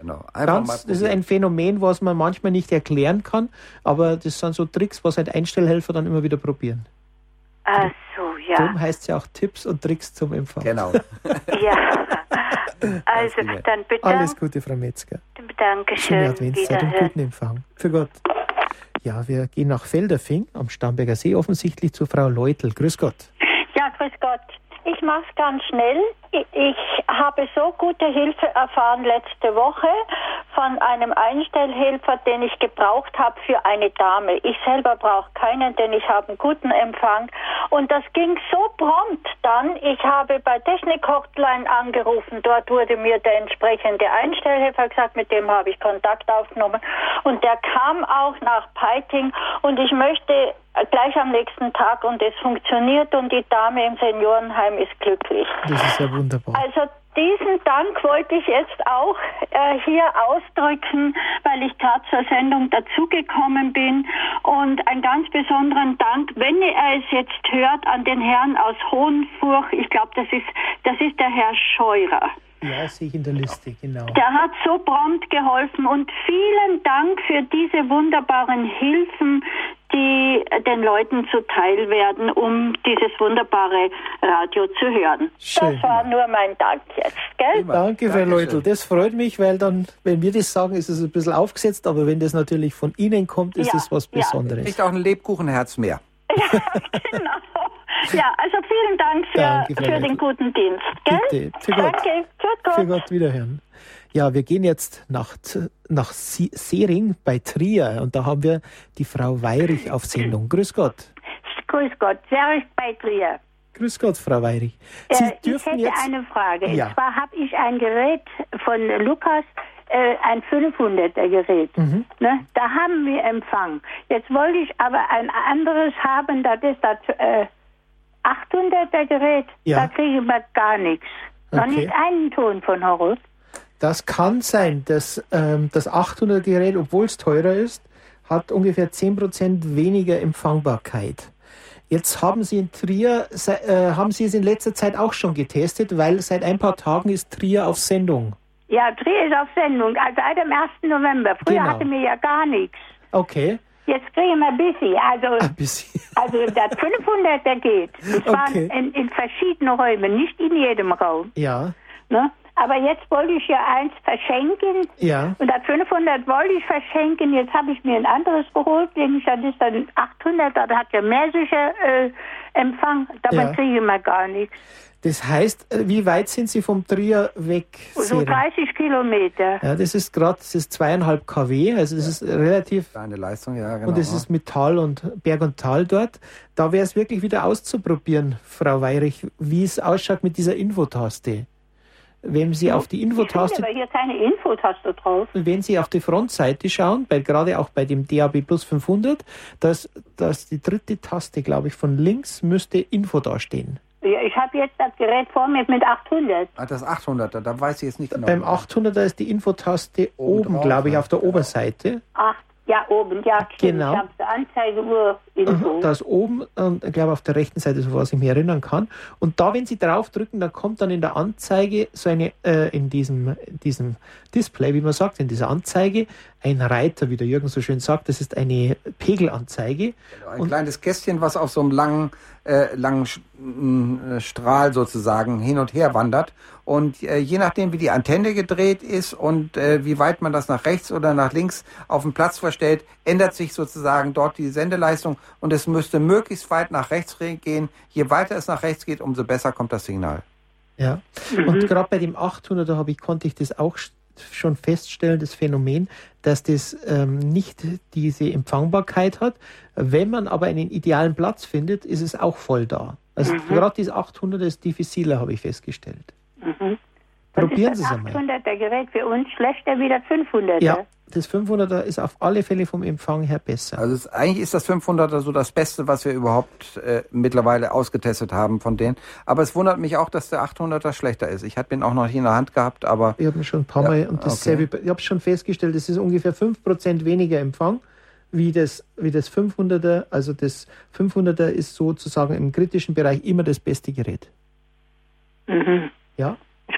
Genau. Einfach Ganz, mal das ist ein Phänomen, was man manchmal nicht erklären kann, aber das sind so Tricks, was halt Einstellhelfer dann immer wieder probieren. Ach so, ja. Darum heißt es ja auch Tipps und Tricks zum Empfang. Genau. (laughs) Ja. Also dann Alles bedanke, Gute, Frau Metzger. danke Schöne schön. Adventszeit und guten Empfang. Für Gott. Ja, wir gehen nach Felderfing am Starnberger See offensichtlich zu Frau Leutel. Grüß Gott. Ja, grüß Gott. Ich mache es ganz schnell. Ich, habe so gute Hilfe erfahren letzte Woche von einem Einstellhelfer, den ich gebraucht habe für eine Dame. Ich selber brauche keinen, denn ich habe einen guten Empfang. Und das ging so prompt dann. Ich habe bei Technik Hotline angerufen. Dort wurde mir der entsprechende Einstellhelfer gesagt, mit dem habe ich Kontakt aufgenommen. Und der kam auch nach Peiting. Und ich möchte gleich am nächsten Tag und es funktioniert und die Dame im Seniorenheim ist glücklich. Das ist ja wunderbar. Also diesen Dank wollte ich jetzt auch äh, hier ausdrücken, weil ich gerade zur Sendung dazugekommen bin und einen ganz besonderen Dank, wenn er es jetzt hört, an den Herrn aus Hohenfurch. Ich glaube, das ist das ist der Herr Scheurer. Ja, sehe ich in der Liste, genau. Der hat so prompt geholfen und vielen Dank für diese wunderbaren Hilfen, die den Leuten zuteil werden, um dieses wunderbare Radio zu hören. Schön. Das war nur mein Dank jetzt, gell? Prima. Danke, Frau. Leutel. Das freut mich, weil dann, wenn wir das sagen, ist es ein bisschen aufgesetzt, aber wenn das natürlich von Ihnen kommt, ist Ja, es was ja. Besonderes. Kriegt auch ein Lebkuchenherz mehr. (laughs) genau. Ja, also vielen Dank für, Danke, für den guten Dienst, gell? Bitte. Danke, Gott. Für Gott wiederhören. Ja, wir gehen jetzt nach, nach Sering bei Trier und da haben wir die Frau Weirich auf Sendung. Grüß Gott. Grüß Gott, Servus bei Trier. Grüß Gott, Frau Weirich. Sie Äh, ich hätte jetzt. eine Frage. Ja. Und zwar habe ich ein Gerät von Lukas, äh, ein 500er Gerät. Mhm. Ne? Da haben wir Empfang. Jetzt wollte ich aber ein anderes haben, das ist das äh, 800er Gerät. Ja. Da kriege ich gar nichts. Noch Okay. nicht einen Ton von Horus. Das kann sein, dass ähm, das 800 Gerät, obwohl es teurer ist, hat ungefähr 10% weniger Empfangbarkeit. Jetzt haben Sie in Trier, äh, haben Sie es in letzter Zeit auch schon getestet, weil seit ein paar Tagen ist Trier auf Sendung. Ja, Trier ist auf Sendung, also seit dem 1. November. Früher Genau. hatte mir ja gar nichts. Okay, Jetzt kriegen (laughs) wir ein bisschen. Also ein bisschen. Also der 500er geht. Und zwar Okay. in, in verschiedenen Räumen, nicht in jedem Raum. Ja, Ne? Aber jetzt wollte ich ja eins verschenken. ja. Und das 500 wollte ich verschenken. Jetzt habe ich mir ein anderes geholt. nämlich Das ist dann 800. Das hat ja mehr sicher äh, Empfang. Dabei Ja. kriege ich mal gar nichts. Das heißt, äh, wie weit sind Sie vom Trier weg? So Seren? 30 Kilometer. Ja, das ist gerade, das ist zweieinhalb kW, also das ist relativ Deine Leistung, ja, genau. Und es ist mit Tal und Berg und Tal dort. Da wäre es wirklich wieder auszuprobieren, Frau Weirich, wie es ausschaut mit dieser Infotaste. Wenn Sie auf die Infotaste, aber hier keine Infotaste drauf. wenn Sie auf die Frontseite schauen, bei, gerade auch bei dem DAB Plus 500, dass, dass die dritte Taste, glaube ich, von links müsste Info dastehen. Ja, ich habe jetzt das Gerät vor mir mit 800. ah, das 800er, da weiß ich jetzt nicht genau. Beim 800er ist die Infotaste Oben oben, glaube ich, auf der Oberseite. Ach, ja, oben, ja, stimmt. Genau. Ich habe die Anzeigeuhr Info. Da ist oben und ich glaube auf der rechten Seite, so was ich mich erinnern kann. Und da, wenn Sie draufdrücken, dann kommt dann in der Anzeige so eine, äh, in diesem, diesem Display, wie man sagt, in dieser Anzeige, ein Reiter, wie der Jürgen so schön sagt. Das ist eine Pegelanzeige. Genau, ein und kleines Kästchen, was auf so einem langen, äh, langen äh, Strahl sozusagen hin und her wandert. Und äh, je nachdem, wie die Antenne gedreht ist und äh, wie weit man das nach rechts oder nach links auf dem Platz verstellt, ändert sich sozusagen dort die Sendeleistung und es müsste möglichst weit nach rechts gehen. Je weiter es nach rechts geht, umso besser kommt das Signal. Ja, mhm. und gerade bei dem 800er habe ich, konnte ich das auch schon feststellen, das Phänomen, dass das ähm, nicht diese Empfangbarkeit hat. Wenn man aber einen idealen Platz findet, ist es auch voll da. Also mhm. gerade dieses 800er ist diffiziler, habe ich festgestellt. Mhm. Probieren Sie es einmal. 800er Gerät für uns schlechter wie das 500er. Ja, das 500er ist auf alle Fälle vom Empfang her besser. Also es, eigentlich ist das 500er so das Beste, was wir überhaupt äh, mittlerweile ausgetestet haben von denen. Aber es wundert mich auch, dass der 800er schlechter ist. Ich habe ihn auch noch nicht in der Hand gehabt, aber... Ich habe ihn schon ein paar ja, Mal und dasselbe, okay. ich habe schon festgestellt, es ist ungefähr 5% weniger Empfang wie das, wie das 500er. Also das 500er ist sozusagen im kritischen Bereich immer das beste Gerät. Mhm. Ja.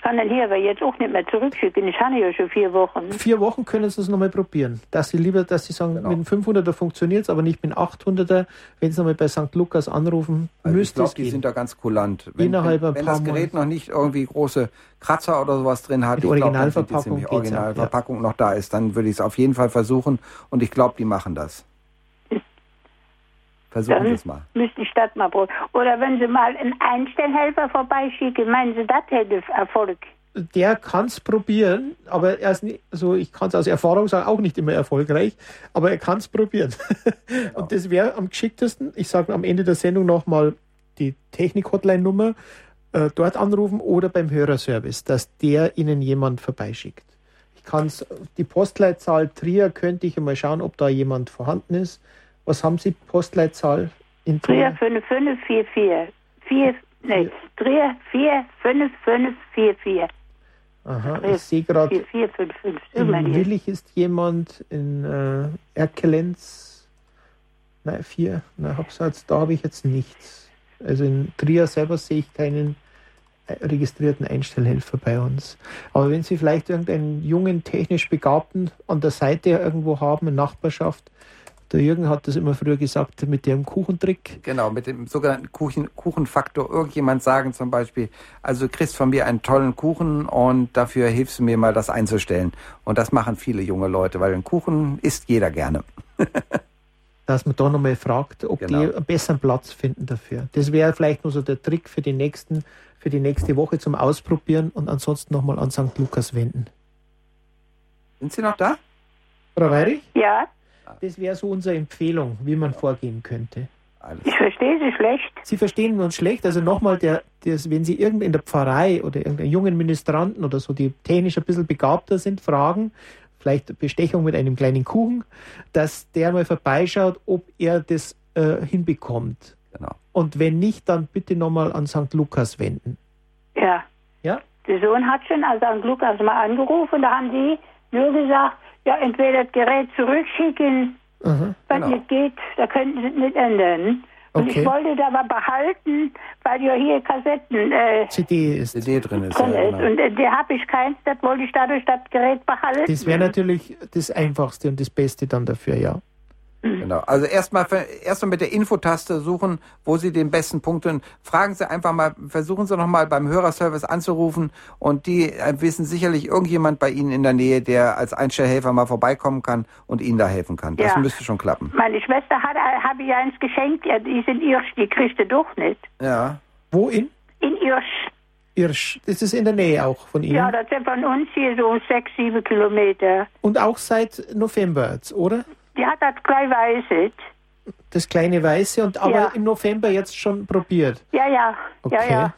Ich kann den hier aber jetzt auch nicht mehr zurückschicken. Ich habe ja schon vier Wochen. Vier Wochen können Sie es nochmal probieren. Dass Sie lieber, dass Sie sagen, genau. mit dem 500er funktioniert es, aber nicht mit dem 800er. Wenn Sie nochmal bei St. Lukas anrufen, also müsste ich glaube, die sind da ganz kulant. Wenn, Innerhalb wenn, wenn das Gerät noch nicht irgendwie große Kratzer oder sowas drin hat, mit ich Originalverpackung, glaub, Originalverpackung ja. noch da ist, dann würde ich es auf jeden Fall versuchen und ich glaube, die machen das. Versuchen Sie es mal. Müsste ich das mal probieren. Oder wenn Sie mal einen Einstellhelfer vorbeischicken, meinen Sie, das hätte Erfolg? Der kann es probieren, aber er ist nicht, also ich kann es aus Erfahrung sagen, auch nicht immer erfolgreich, aber er kann es probieren. Genau. (laughs) Und das wäre am geschicktesten, ich sage am Ende der Sendung nochmal die Technik-Hotline-Nummer, äh, dort anrufen oder beim Hörerservice, dass der Ihnen jemand vorbeischickt. Ich kann die Postleitzahl Trier könnte ich mal schauen, ob da jemand vorhanden ist. Was haben Sie Postleitzahl in Trier? 35544. 4, nee, 3455544. Aha, ich sehe gerade. In ist jemand in äh, Erkelenz. Nein, vier. Nein, Habsatz, da habe ich jetzt nichts. Also in Trier selber sehe ich keinen äh, registrierten Einstellhelfer bei uns. Aber wenn Sie vielleicht irgendeinen jungen, technisch Begabten an der Seite irgendwo haben, in Nachbarschaft, der Jürgen hat das immer früher gesagt mit dem Kuchentrick. Genau, mit dem sogenannten Kuchen, Kuchenfaktor. Irgendjemand sagen zum Beispiel, also du kriegst von mir einen tollen Kuchen und dafür hilfst du mir mal das einzustellen. Und das machen viele junge Leute, weil einen Kuchen isst jeder gerne. (laughs) Dass man da nochmal fragt, ob genau. die einen besseren Platz finden dafür. Das wäre vielleicht nur so der Trick für die nächsten, für die nächste Woche zum Ausprobieren und ansonsten nochmal an St. Lukas wenden. Sind Sie noch da? Frau Weirich? Ja. Das wäre so unsere Empfehlung, wie man vorgehen könnte. Ich verstehe Sie schlecht. Sie verstehen uns schlecht. Also nochmal, der, das, wenn Sie irgend in der Pfarrei oder irgendeinen jungen Ministranten oder so, die technisch ein bisschen begabter sind, fragen, vielleicht Bestechung mit einem kleinen Kuchen, dass der mal vorbeischaut, ob er das äh, hinbekommt. Genau. Und wenn nicht, dann bitte nochmal an St. Lukas wenden. Ja. Ja? Der Sohn hat schon an St. Lukas mal angerufen, da haben die nur gesagt, ja, entweder das Gerät zurückschicken, mhm, wenn genau. nicht geht, da könnten sie es nicht ändern. Und okay. ich wollte es aber behalten, weil ja hier Kassetten äh, CD, ist. CD drin ist. Drin ja, genau. Und äh, der habe ich keins, das wollte ich dadurch das Gerät behalten. Das wäre natürlich das Einfachste und das Beste dann dafür, ja. Genau. Also erstmal erstmal mit der Infotaste suchen, wo Sie den besten Punkt sind. Fragen Sie einfach mal, versuchen Sie nochmal beim Hörerservice anzurufen und die äh, wissen sicherlich irgendjemand bei Ihnen in der Nähe, der als Einstellhelfer mal vorbeikommen kann und Ihnen da helfen kann. Das ja. müsste schon klappen. Meine Schwester hat äh, habe ich eins geschenkt, ja, die sind Irsch, die kriegte doch nicht. Ja. Wo in? In Irsch. Irsch. Das ist in der Nähe auch von Ihnen? Ja, das sind von uns hier so sechs, sieben Kilometer. Und auch seit November oder? Die hat das kleine Weiße. Das kleine Weiße und aber ja. im November jetzt schon probiert. Ja, ja. Okay. Ja, ja.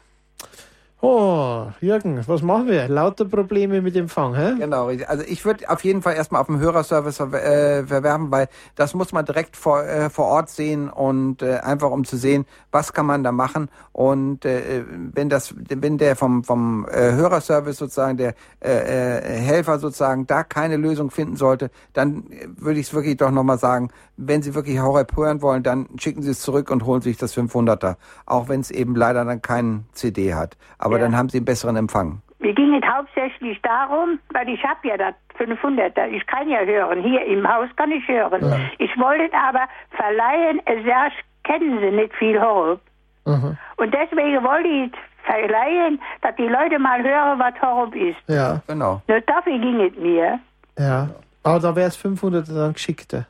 Oh, Jürgen, was machen wir? Lauter Probleme mit Empfang, hä? Genau, also ich würde auf jeden Fall erstmal auf dem Hörerservice äh, weil das muss man direkt vor, äh, vor Ort sehen und äh, einfach um zu sehen, was kann man da machen. Und äh, wenn das, wenn der vom, vom äh, Hörerservice sozusagen, der äh, äh, Helfer sozusagen da keine Lösung finden sollte, dann würde ich es wirklich doch nochmal sagen, wenn Sie wirklich Horeb hören wollen, dann schicken Sie es zurück und holen sich das 500er. Auch wenn es eben leider dann keinen CD hat. Aber ja. dann haben Sie einen besseren Empfang. Mir ging es hauptsächlich darum, weil ich habe ja das 500, ich kann ja hören, hier im Haus kann ich hören. Ja. Ich wollte aber verleihen, erst kennen sie nicht viel Horror. Mhm. Und deswegen wollte ich verleihen, dass die Leute mal hören, was Horror ist. Ja, genau. Nur dafür ging es mir. Ja, aber da wäre es 500 dann geschickter.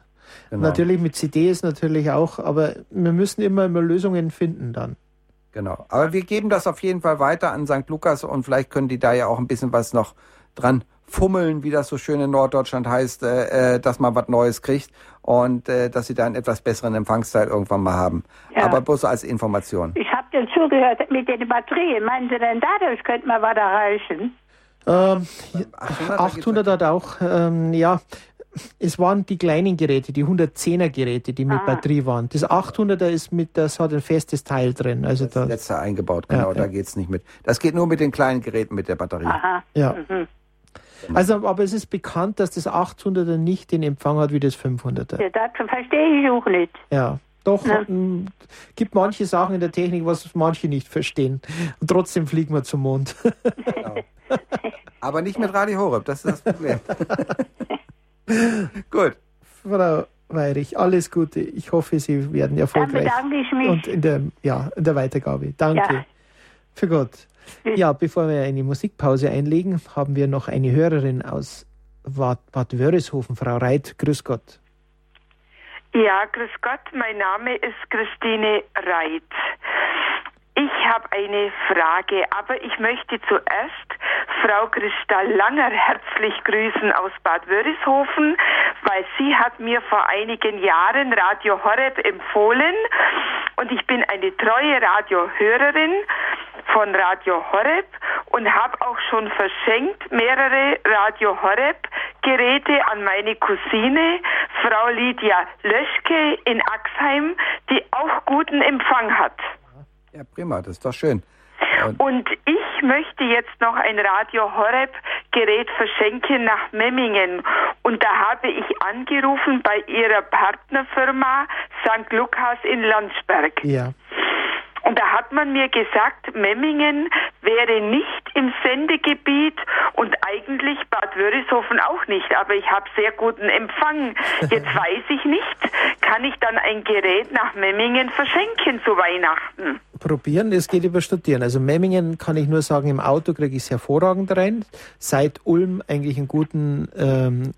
Genau. Natürlich mit CDs natürlich auch, aber wir müssen immer, immer Lösungen finden dann. Genau. Aber wir geben das auf jeden Fall weiter an St. Lukas und vielleicht können die da ja auch ein bisschen was noch dran fummeln, wie das so schön in Norddeutschland heißt, äh, äh, dass man was Neues kriegt und äh, dass sie da einen etwas besseren Empfangsteil irgendwann mal haben. Ja. Aber bloß als Information. Ich habe dir zugehört mit den Batterien. Meinen Sie denn dadurch könnte man was erreichen? Ähm, 800, 800 hat auch, ähm, ja, es waren die kleinen Geräte, die 110er Geräte, die mit ah. Batterie waren. Das 800er ist mit, das hat ein festes Teil drin. Also das, das letzte eingebaut, genau, ja, da ja. geht's nicht mit. Das geht nur mit den kleinen Geräten mit der Batterie. Aha. Ja. Mhm. Also, aber es ist bekannt, dass das 800er nicht den Empfang hat wie das 500er. Ja, das verstehe ich auch nicht. Ja. Doch, ja. m, gibt manche Sachen in der Technik, was manche nicht verstehen. Und trotzdem fliegen wir zum Mond. Genau. Aber nicht mit Radio Horeb, das ist das Problem. (laughs) (laughs) Gut. Frau Weirich, alles Gute. Ich hoffe, Sie werden erfolgreich. Dann bedanke ich mich. Und in der, ja, in der Weitergabe. Danke. Ja. Für Gott. Ja, bevor wir eine Musikpause einlegen, haben wir noch eine Hörerin aus Bad, Bad Wörishofen, Frau Reit. Grüß Gott. Ja, grüß Gott. Mein Name ist Christine Reit. Ich habe eine Frage, aber ich möchte zuerst Frau Christa Langer herzlich grüßen aus Bad Wörishofen, weil sie hat mir vor einigen Jahren Radio Horeb empfohlen und ich bin eine treue Radiohörerin von Radio Horeb und habe auch schon verschenkt mehrere Radio Horeb Geräte an meine Cousine, Frau Lydia Löschke in Axheim, die auch guten Empfang hat. Ja, prima, das ist doch schön. Und ich möchte jetzt noch ein Radio Horeb Gerät verschenken nach Memmingen. Und da habe ich angerufen bei ihrer Partnerfirma St. Lukas in Landsberg. Ja. Und da hat man mir gesagt, Memmingen wäre nicht im Sendegebiet und eigentlich Bad Wörishofen auch nicht. Aber ich habe sehr guten Empfang. (laughs) Jetzt weiß ich nicht, kann ich dann ein Gerät nach Memmingen verschenken zu Weihnachten? Probieren, es geht über Studieren. Also Memmingen kann ich nur sagen, im Auto kriege ich es hervorragend rein. Seit Ulm eigentlich einen guten ähm,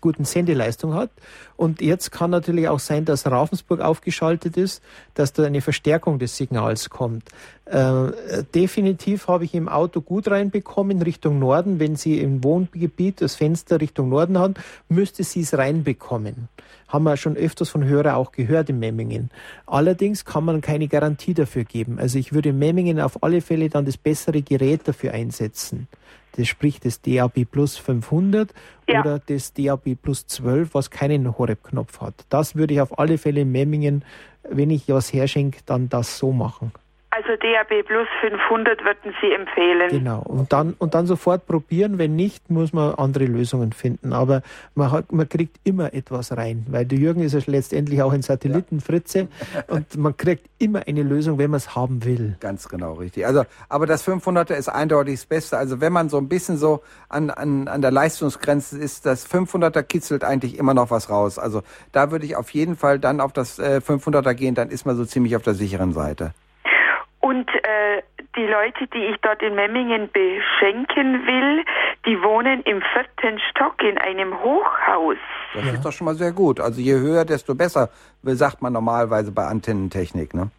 guten Sendeleistung hat. Und jetzt kann natürlich auch sein, dass Ravensburg aufgeschaltet ist, dass da eine Verstärkung des Signals kommt. Äh, definitiv habe ich im Auto gut reinbekommen Richtung Norden. Wenn Sie im Wohngebiet das Fenster Richtung Norden haben, müsste sie es reinbekommen. Haben wir schon öfters von Hörer auch gehört in Memmingen. Allerdings kann man keine Garantie dafür geben. Also ich würde in Memmingen auf alle Fälle dann das bessere Gerät dafür einsetzen. Das spricht das DAB Plus 500 ja. oder das DAB Plus 12, was keinen Horeb-Knopf hat. Das würde ich auf alle Fälle in Memmingen, wenn ich was herschenke, dann das so machen. Also DAB Plus 500 würden Sie empfehlen. Genau. Und dann, und dann sofort probieren. Wenn nicht, muss man andere Lösungen finden. Aber man, hat, man kriegt immer etwas rein, weil der Jürgen ist ja letztendlich auch ein Satellitenfritze ja. und man kriegt immer eine Lösung, wenn man es haben will. Ganz genau, richtig. Also, aber das 500er ist eindeutig das Beste. Also wenn man so ein bisschen so an, an, an der Leistungsgrenze ist, das 500er kitzelt eigentlich immer noch was raus. Also da würde ich auf jeden Fall dann auf das äh, 500er gehen, dann ist man so ziemlich auf der sicheren Seite. Und äh, die Leute, die ich dort in Memmingen beschenken will, die wohnen im vierten Stock in einem Hochhaus. Das ja. ist doch schon mal sehr gut. Also je höher, desto besser, sagt man normalerweise bei Antennentechnik. Ne?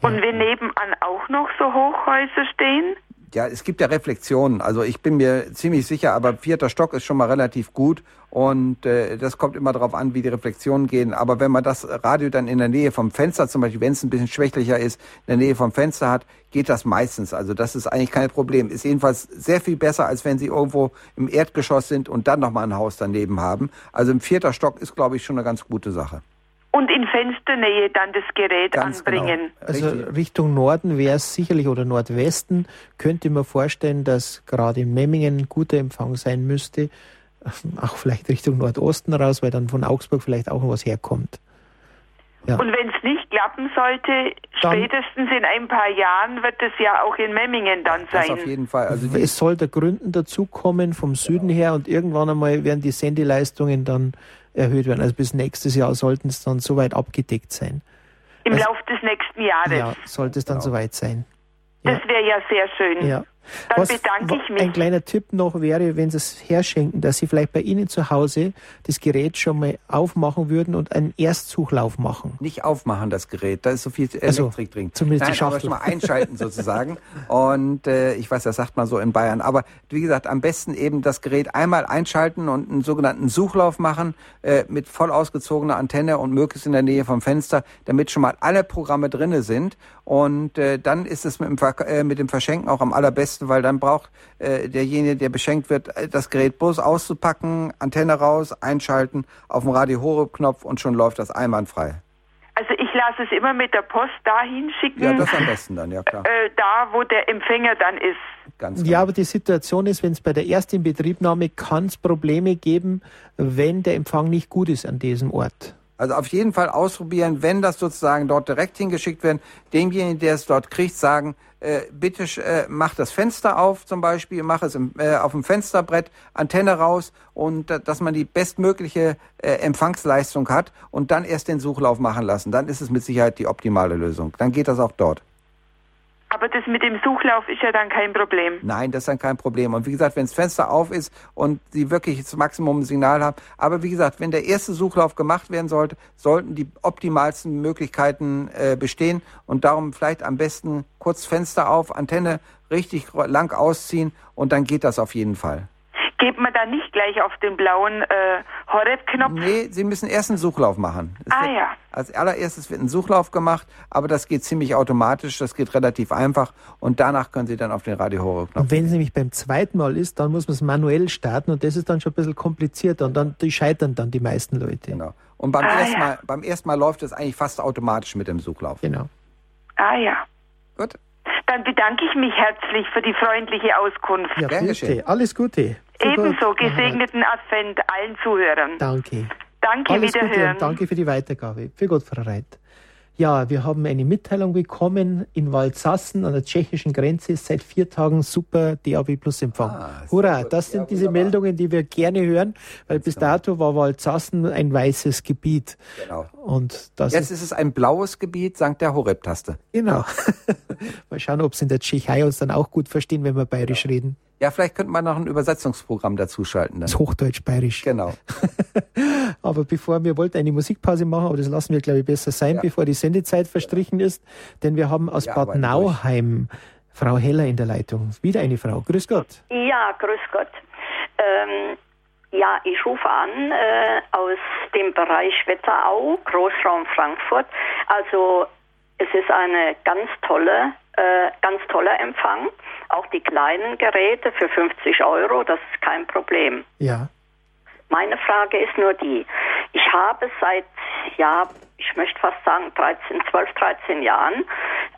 Und wenn nebenan auch noch so Hochhäuser stehen? Ja, es gibt ja Reflexionen. Also ich bin mir ziemlich sicher, aber vierter Stock ist schon mal relativ gut. Und äh, das kommt immer darauf an, wie die Reflexionen gehen. Aber wenn man das Radio dann in der Nähe vom Fenster, zum Beispiel, wenn es ein bisschen schwächlicher ist, in der Nähe vom Fenster hat, geht das meistens. Also das ist eigentlich kein Problem. Ist jedenfalls sehr viel besser, als wenn Sie irgendwo im Erdgeschoss sind und dann nochmal ein Haus daneben haben. Also im vierter Stock ist, glaube ich, schon eine ganz gute Sache und in Fensternähe dann das Gerät Ganz genau. anbringen. Genau. Also Richtung Norden wäre es sicherlich oder Nordwesten, könnte man vorstellen, dass gerade in Memmingen guter Empfang sein müsste. Auch vielleicht Richtung Nordosten raus, weil dann von Augsburg vielleicht auch noch was herkommt. Ja. Und wenn es nicht klappen sollte, dann, spätestens in ein paar Jahren wird es ja auch in Memmingen dann sein. Das auf jeden Fall. Also es soll der Gründen dazukommen vom Süden genau. her und irgendwann einmal werden die Sendeleistungen dann erhöht werden. Also bis nächstes Jahr sollten es dann soweit abgedeckt sein. Im also, Lauf des nächsten Jahres. Ja, sollte es dann genau. soweit sein. Das wäre ja sehr schön. Ja. Dann was, bedanke ich mich. Ein kleiner Tipp noch wäre, wenn Sie es herschenken, dass Sie vielleicht bei Ihnen zu Hause das Gerät schon mal aufmachen würden und einen Erstsuchlauf machen. Nicht aufmachen, das Gerät. Da ist so viel also, Elektrik drin. Zumindest Nein, die Schachtel. aber schon mal einschalten (laughs) sozusagen. und äh, ich weiß, das sagt man so in Bayern. Aber wie gesagt, am besten eben das Gerät einmal einschalten und einen sogenannten Suchlauf machen äh, mit voll ausgezogener Antenne und möglichst in der Nähe vom Fenster, damit schon mal alle Programme drinne sind. Und äh, dann ist es mit dem, Ver äh, mit dem Verschenken auch am allerbesten besten, weil dann braucht äh, derjenige, der beschenkt wird, äh, das Gerät bloß auszupacken, Antenne raus, einschalten, auf dem Radio Horeb-Knopf und schon läuft das einwandfrei. Also ich lasse es immer mit der Post dahin schicken. Ja, das am besten dann, ja klar. Äh, da, wo der Empfänger dann ist. Ganz genau. Ja, aber die Situation ist, wenn es bei der ersten Inbetriebnahme kann es Probleme geben, wenn der Empfang nicht gut ist an diesem Ort. Also auf jeden Fall ausprobieren, wenn das sozusagen dort direkt hingeschickt wird, demjenigen, der es dort kriegt, sagen, äh, bitte äh, mach das Fenster auf zum Beispiel, mach es im, äh, auf dem Fensterbrett, Antenne raus und dass man die bestmögliche äh, Empfangsleistung hat und dann erst den Suchlauf machen lassen. Dann ist es mit Sicherheit die optimale Lösung. Dann geht das auch dort. Aber das mit dem Suchlauf ist ja dann kein Problem. Nein, das ist dann kein Problem. Und wie gesagt, wenn das Fenster auf ist und Sie wirklich das Maximum Signal haben, aber wie gesagt, wenn der erste Suchlauf gemacht werden sollte, sollten die optimalsten Möglichkeiten äh, bestehen und darum vielleicht am besten kurz Fenster auf, Antenne richtig lang ausziehen und dann geht das auf jeden Fall geht man da nicht gleich auf den blauen äh, Horeb-Knopf? Nee, Sie müssen erst einen Suchlauf machen. Es ah ja. Als allererstes wird ein Suchlauf gemacht, aber das geht ziemlich automatisch, das geht relativ einfach und danach können Sie dann auf den Radio Horeb-Knopf. Und wenn es nämlich beim zweiten Mal ist, dann muss man es manuell starten und das ist dann schon ein bisschen komplizierter und dann die scheitern dann die meisten Leute. Genau. Und beim, ah, ersten, ja. Mal, beim ersten Mal läuft es eigentlich fast automatisch mit dem Suchlauf. Genau. Ah ja. Gut. Dann bedanke ich mich herzlich für die freundliche Auskunft. Ja, bitte. Alles Gute. Ebenso gesegneten Advent allen Zuhörern. Danke. Danke, Alles. Gute und danke für die Weitergabe. Für Gott, Frau Reit. Ja, wir haben eine Mitteilung bekommen in Waldsassen an der tschechischen Grenze ist seit vier Tagen super DAB Plus Empfang. Ah, Hurra, das sind ja, diese Meldungen, die wir gerne hören, weil bis genau. dato war Waldsassen ein weißes Gebiet. Genau. Und das Jetzt ist, ist es ein blaues Gebiet, sank der Horeb-Taste. Genau. (laughs) Mal schauen, ob sie in der Tschechei uns dann auch gut verstehen, wenn wir bayerisch ja. reden. Ja, vielleicht könnte man noch ein Übersetzungsprogramm dazuschalten. Dann. Das Hochdeutsch-Bayerisch. Genau. (laughs) aber bevor wir wollten eine Musikpause machen, aber das lassen wir, glaube ich, besser sein, ja. bevor die Sendezeit verstrichen ist. Denn wir haben aus ja, Bad Nauheim Frau Heller in der Leitung. Wieder eine Frau. Grüß Gott. Ja, grüß Gott. Ähm, ja, ich rufe an äh, aus dem Bereich Wetterau, Großraum Frankfurt. Also es ist eine ganz tolle, äh, ganz toller Empfang. Auch die kleinen Geräte für 50 Euro, das ist kein Problem. Ja. Meine Frage ist nur die, ich habe seit, ja, ich möchte fast sagen 13, 12, 13 Jahren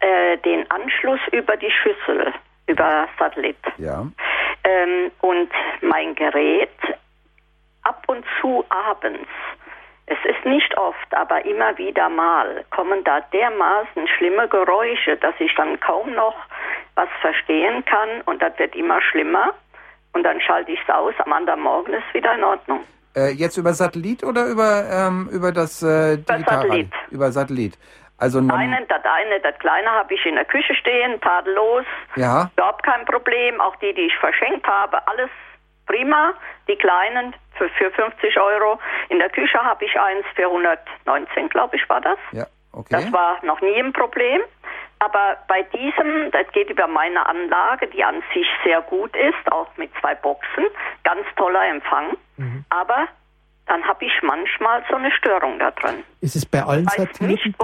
äh, den Anschluss über die Schüssel, über Satellit. Ja. Ähm, und mein Gerät ab und zu abends es ist nicht oft, aber immer wieder mal kommen da dermaßen schlimme Geräusche, dass ich dann kaum noch was verstehen kann und das wird immer schlimmer. Und dann schalte ich es aus, am anderen Morgen ist wieder in Ordnung. Äh, jetzt über Satellit oder über, ähm, über das äh, Über Satellit. Über Satellit. Also einen, das eine, das kleine habe ich in der Küche stehen, tadellos. Ja. Überhaupt kein Problem. Auch die, die ich verschenkt habe, alles prima. Die kleinen für, für 50 Euro. In der Küche habe ich eins für 119, glaube ich, war das. Ja, okay. Das war noch nie ein Problem. Aber bei diesem, das geht über meine Anlage, die an sich sehr gut ist, auch mit zwei Boxen, ganz toller Empfang. Mhm. Aber dann habe ich manchmal so eine Störung da drin. Ist es bei allen Satelliten?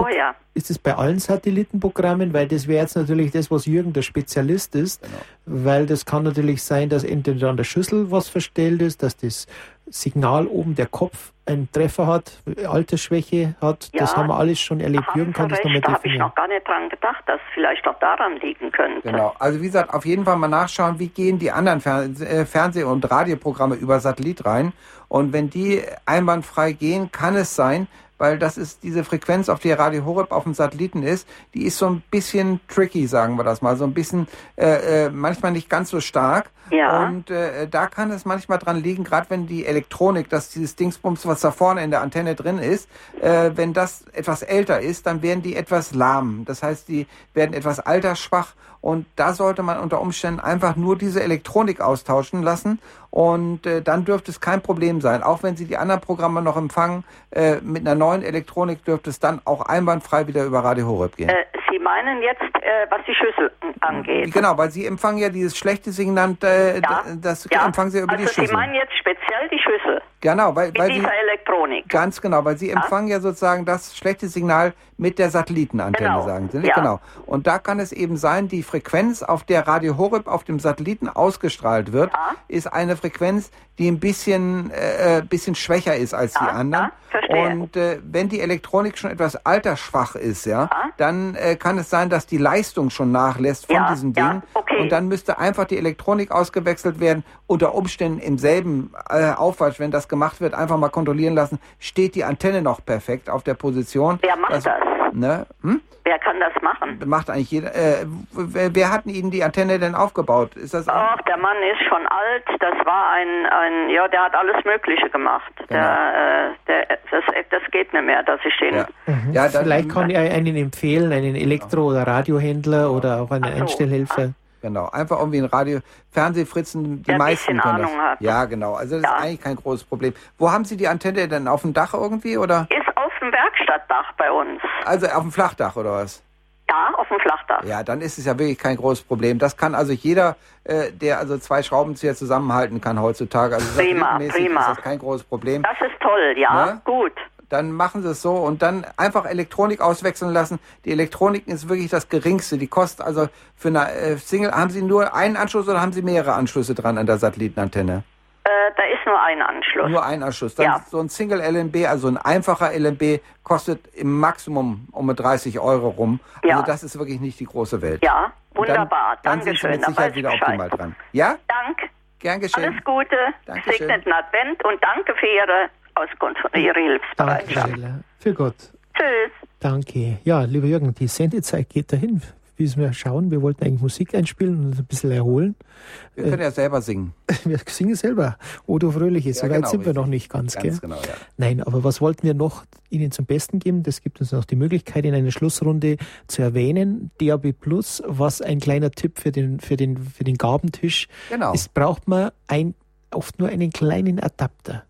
Ist es bei allen Satellitenprogrammen? Weil das wäre jetzt natürlich das, was Jürgen der Spezialist ist. Genau. Weil das kann natürlich sein, dass entweder an der Schüssel was verstellt ist, dass das Signal oben der Kopf einen Treffer hat, Altersschwäche hat. Ja, das haben wir alles schon erlebt. Jürgen kann das nochmal definieren. Da habe ich noch gar nicht dran gedacht, dass vielleicht auch daran liegen könnte. Genau. Also wie gesagt, auf jeden Fall mal nachschauen, wie gehen die anderen äh, Fernseh- und Radioprogramme über Satellit rein. Und wenn die einwandfrei gehen, kann es sein, weil das ist diese Frequenz, auf der Radio Horeb auf dem Satelliten ist, die ist so ein bisschen tricky, sagen wir das mal, so ein bisschen äh, äh, manchmal nicht ganz so stark. Ja. Und äh, da kann es manchmal dran liegen, gerade wenn die Elektronik, dass dieses Dingsbums, was da vorne in der Antenne drin ist, äh, wenn das etwas älter ist, dann werden die etwas lahm. Das heißt, die werden etwas altersschwach und da sollte man unter Umständen einfach nur diese Elektronik austauschen lassen und äh, dann dürfte es kein Problem sein. Auch wenn Sie die anderen Programme noch empfangen, äh, mit einer neuen Elektronik dürfte es dann auch einwandfrei wieder über Radio Horeb gehen. Äh, Sie meinen jetzt, äh, was die Schüssel angeht? Genau, weil Sie empfangen ja dieses schlechte Signal, äh, Ja, das ja. empfangen Sie über also die Schüssel. Sie meinen jetzt speziell die Schüssel genau, weil, weil Sie, dieser Elektronik. Ganz genau, weil Sie empfangen ja sozusagen das schlechte Signal mit der Satellitenantenne, Genau. sagen Sie. Ne? Ja. Genau. Und da kann es eben sein, die Frequenz, auf der Radio Horeb auf dem Satelliten ausgestrahlt wird, Ja. ist eine Frequenz, die ein bisschen, äh, äh, bisschen schwächer ist als die Ja, anderen. ja. Und äh, wenn die Elektronik schon etwas altersschwach ist, ja, Ja. dann äh, kann es sein, dass die Leistung schon nachlässt von Ja, diesem ja, Ding. okay. Und dann müsste einfach die Elektronik ausgewechselt werden, unter Umständen im selben äh, Aufwasch, wenn das gemacht wird, einfach mal kontrollieren lassen, steht die Antenne noch perfekt auf der Position. Wer macht das? Ne? Hm? Wer kann das machen? Macht eigentlich jeder. Äh, wer, wer hat Ihnen die Antenne denn aufgebaut? Ist das Ach, der Mann ist schon alt. Das war ein, ein ja, der hat alles Mögliche gemacht. Genau. Der, äh, der, das, das geht nicht mehr, dass ich den. ja. Mhm. Ja, Vielleicht kann ich einen empfehlen, einen Elektro- oder Radiohändler oder auch einen Ach so. Genau, einfach irgendwie ein Radio, Fernsehfritzen, die Der meisten können das. Ahnung hat. Ja, genau. Also das Ja. ist eigentlich kein großes Problem. Wo haben Sie die Antenne denn? Auf dem Dach irgendwie oder? Ist auf dem Werkstattdach bei uns. Also auf dem Flachdach oder was? Ja, auf dem Flachdach. Ja, dann ist es ja wirklich kein großes Problem. Das kann also jeder, äh, der also zwei Schraubenzieher zusammenhalten kann heutzutage. Also Prima, prima. ist das kein großes Problem. Das ist toll, ja, Ne? gut. Dann machen Sie es so und dann einfach Elektronik auswechseln lassen. Die Elektronik ist wirklich das geringste. Die kostet also für eine äh, Single, haben Sie nur einen Anschluss oder haben Sie mehrere Anschlüsse dran an der Satellitenantenne? Äh, da ist nur ein Anschluss. Nur ein Anschluss. Dann Ja. so ein Single LNB, also ein einfacher LNB, kostet im Maximum um die 30 Euro rum. Ja. Also das ist wirklich nicht die große Welt. ja, Und dann, wunderbar. Dann sind Sie mit Sicherheit ich wieder Bescheid. optimal dran. Ja? Dank. Gern geschehen. Alles Gute, Dankeschön. segneten Advent und danke für Ihre Auskunft und Ihre Danke, Hilfsbereitschaft. Sheila. Für Gott. Tschüss. Danke. Ja, lieber Jürgen, die Sendezeit geht dahin. Wie wir schauen, wir wollten eigentlich Musik einspielen und uns ein bisschen erholen. Wir können ja selber singen. (laughs) Wir singen selber. Odo Fröhliches, Ja, so weit genau, sind wir richtig. noch nicht ganz, Ganz gell? genau, ja. Nein, aber was wollten wir noch Ihnen zum Besten geben? Das gibt uns noch die Möglichkeit, in einer Schlussrunde zu erwähnen. DAB Plus, was ein kleiner Tipp für den, für den, für den Gabentisch. Genau. Es braucht man ein, oft nur einen kleinen Adapter,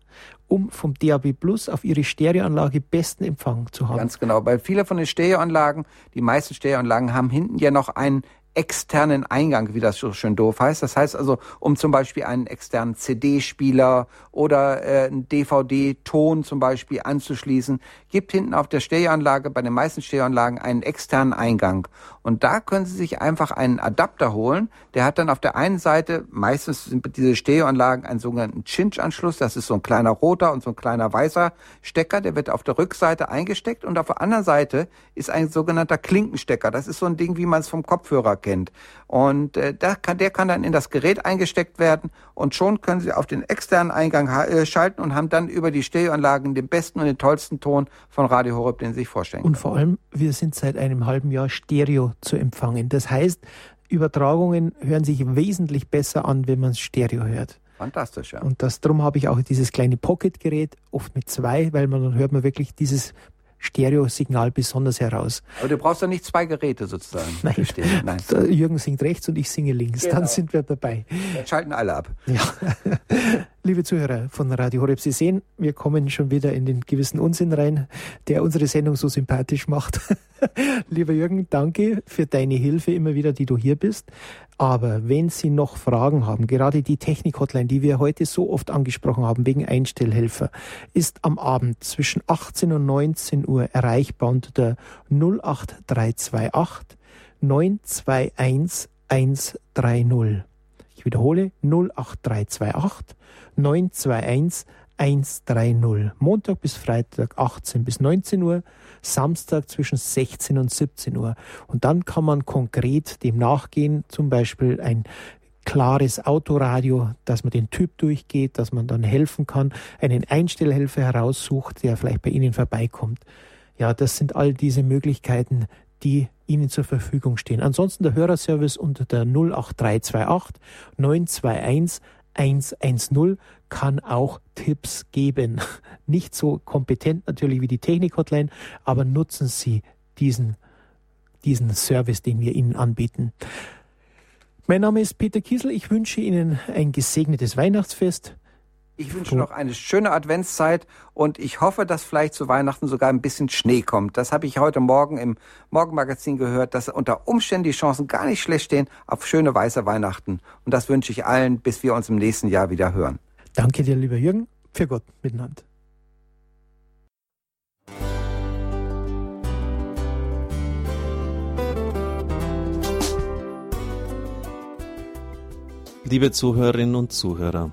um vom DAB Plus auf Ihre Stereoanlage besten Empfang zu haben. Ganz genau. Weil viele von den Stereoanlagen, die meisten Stereoanlagen haben hinten ja noch einen externen Eingang, wie das so schön doof heißt. Das heißt also, um zum Beispiel einen externen CD-Spieler oder äh, einen DVD-Ton zum Beispiel anzuschließen, gibt hinten auf der Stereoanlage, bei den meisten Stereoanlagen, einen externen Eingang. Und da können Sie sich einfach einen Adapter holen. Der hat dann auf der einen Seite, meistens sind diese Stereoanlagen einen sogenannten Cinch-Anschluss. Das ist so ein kleiner roter und so ein kleiner weißer Stecker. Der wird auf der Rückseite eingesteckt und auf der anderen Seite ist ein sogenannter Klinkenstecker. Das ist so ein Ding, wie man es vom Kopfhörer kennt. Und äh, da kann, der kann dann in das Gerät eingesteckt werden und schon können Sie auf den externen Eingang äh, schalten und haben dann über die Stereoanlagen den besten und den tollsten Ton von Radio Horeb, den Sie sich vorstellen können. Und vor allem, wir sind seit einem halben Jahr Stereo zu empfangen. Das heißt, Übertragungen hören sich wesentlich besser an, wenn man es Stereo hört. Fantastisch, ja. Und das, darum habe ich auch dieses kleine Pocket-Gerät, oft mit zwei, weil man dann hört man wirklich dieses Stereo-Signal besonders heraus. Aber du brauchst doch nicht zwei Geräte sozusagen. Nein. Nein. (laughs) Jürgen singt rechts und ich singe links. Genau. Dann sind wir dabei. Dann schalten alle ab. Ja. (laughs) Liebe Zuhörer von Radio Horeb, Sie sehen, wir kommen schon wieder in den gewissen Unsinn rein, der unsere Sendung so sympathisch macht. (laughs) Lieber Jürgen, danke für deine Hilfe immer wieder, die du hier bist. Aber wenn Sie noch Fragen haben, gerade die Technik-Hotline, die wir heute so oft angesprochen haben, wegen Einstellhelfer, ist am Abend zwischen 18 und 19 Uhr erreichbar unter der 08328 921 130. Ich wiederhole 08328 921 130. Montag bis Freitag 18 bis 19 Uhr, Samstag zwischen 16 und 17 Uhr. Und dann kann man konkret dem nachgehen, zum Beispiel ein klares Autoradio, dass man den Typ durchgeht, dass man dann helfen kann, einen Einstellhelfer heraussucht, der vielleicht bei Ihnen vorbeikommt. Ja, das sind all diese Möglichkeiten, die Ihnen zur Verfügung stehen. Ansonsten der Hörerservice unter der 08328 921 110 kann auch Tipps geben. (laughs) Nicht so kompetent natürlich wie die Technik-Hotline, aber nutzen Sie diesen, diesen Service, den wir Ihnen anbieten. Mein Name ist Peter Kiesel. Ich wünsche Ihnen ein gesegnetes Weihnachtsfest. Ich wünsche noch eine schöne Adventszeit und ich hoffe, dass vielleicht zu Weihnachten sogar ein bisschen Schnee kommt. Das habe ich heute Morgen im Morgenmagazin gehört, dass unter Umständen die Chancen gar nicht schlecht stehen auf schöne weiße Weihnachten. Und das wünsche ich allen, bis wir uns im nächsten Jahr wieder hören. Danke dir, lieber Jürgen. Für Gott miteinander. Liebe Zuhörerinnen und Zuhörer,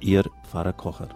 Ihr Pfarrer Kocher.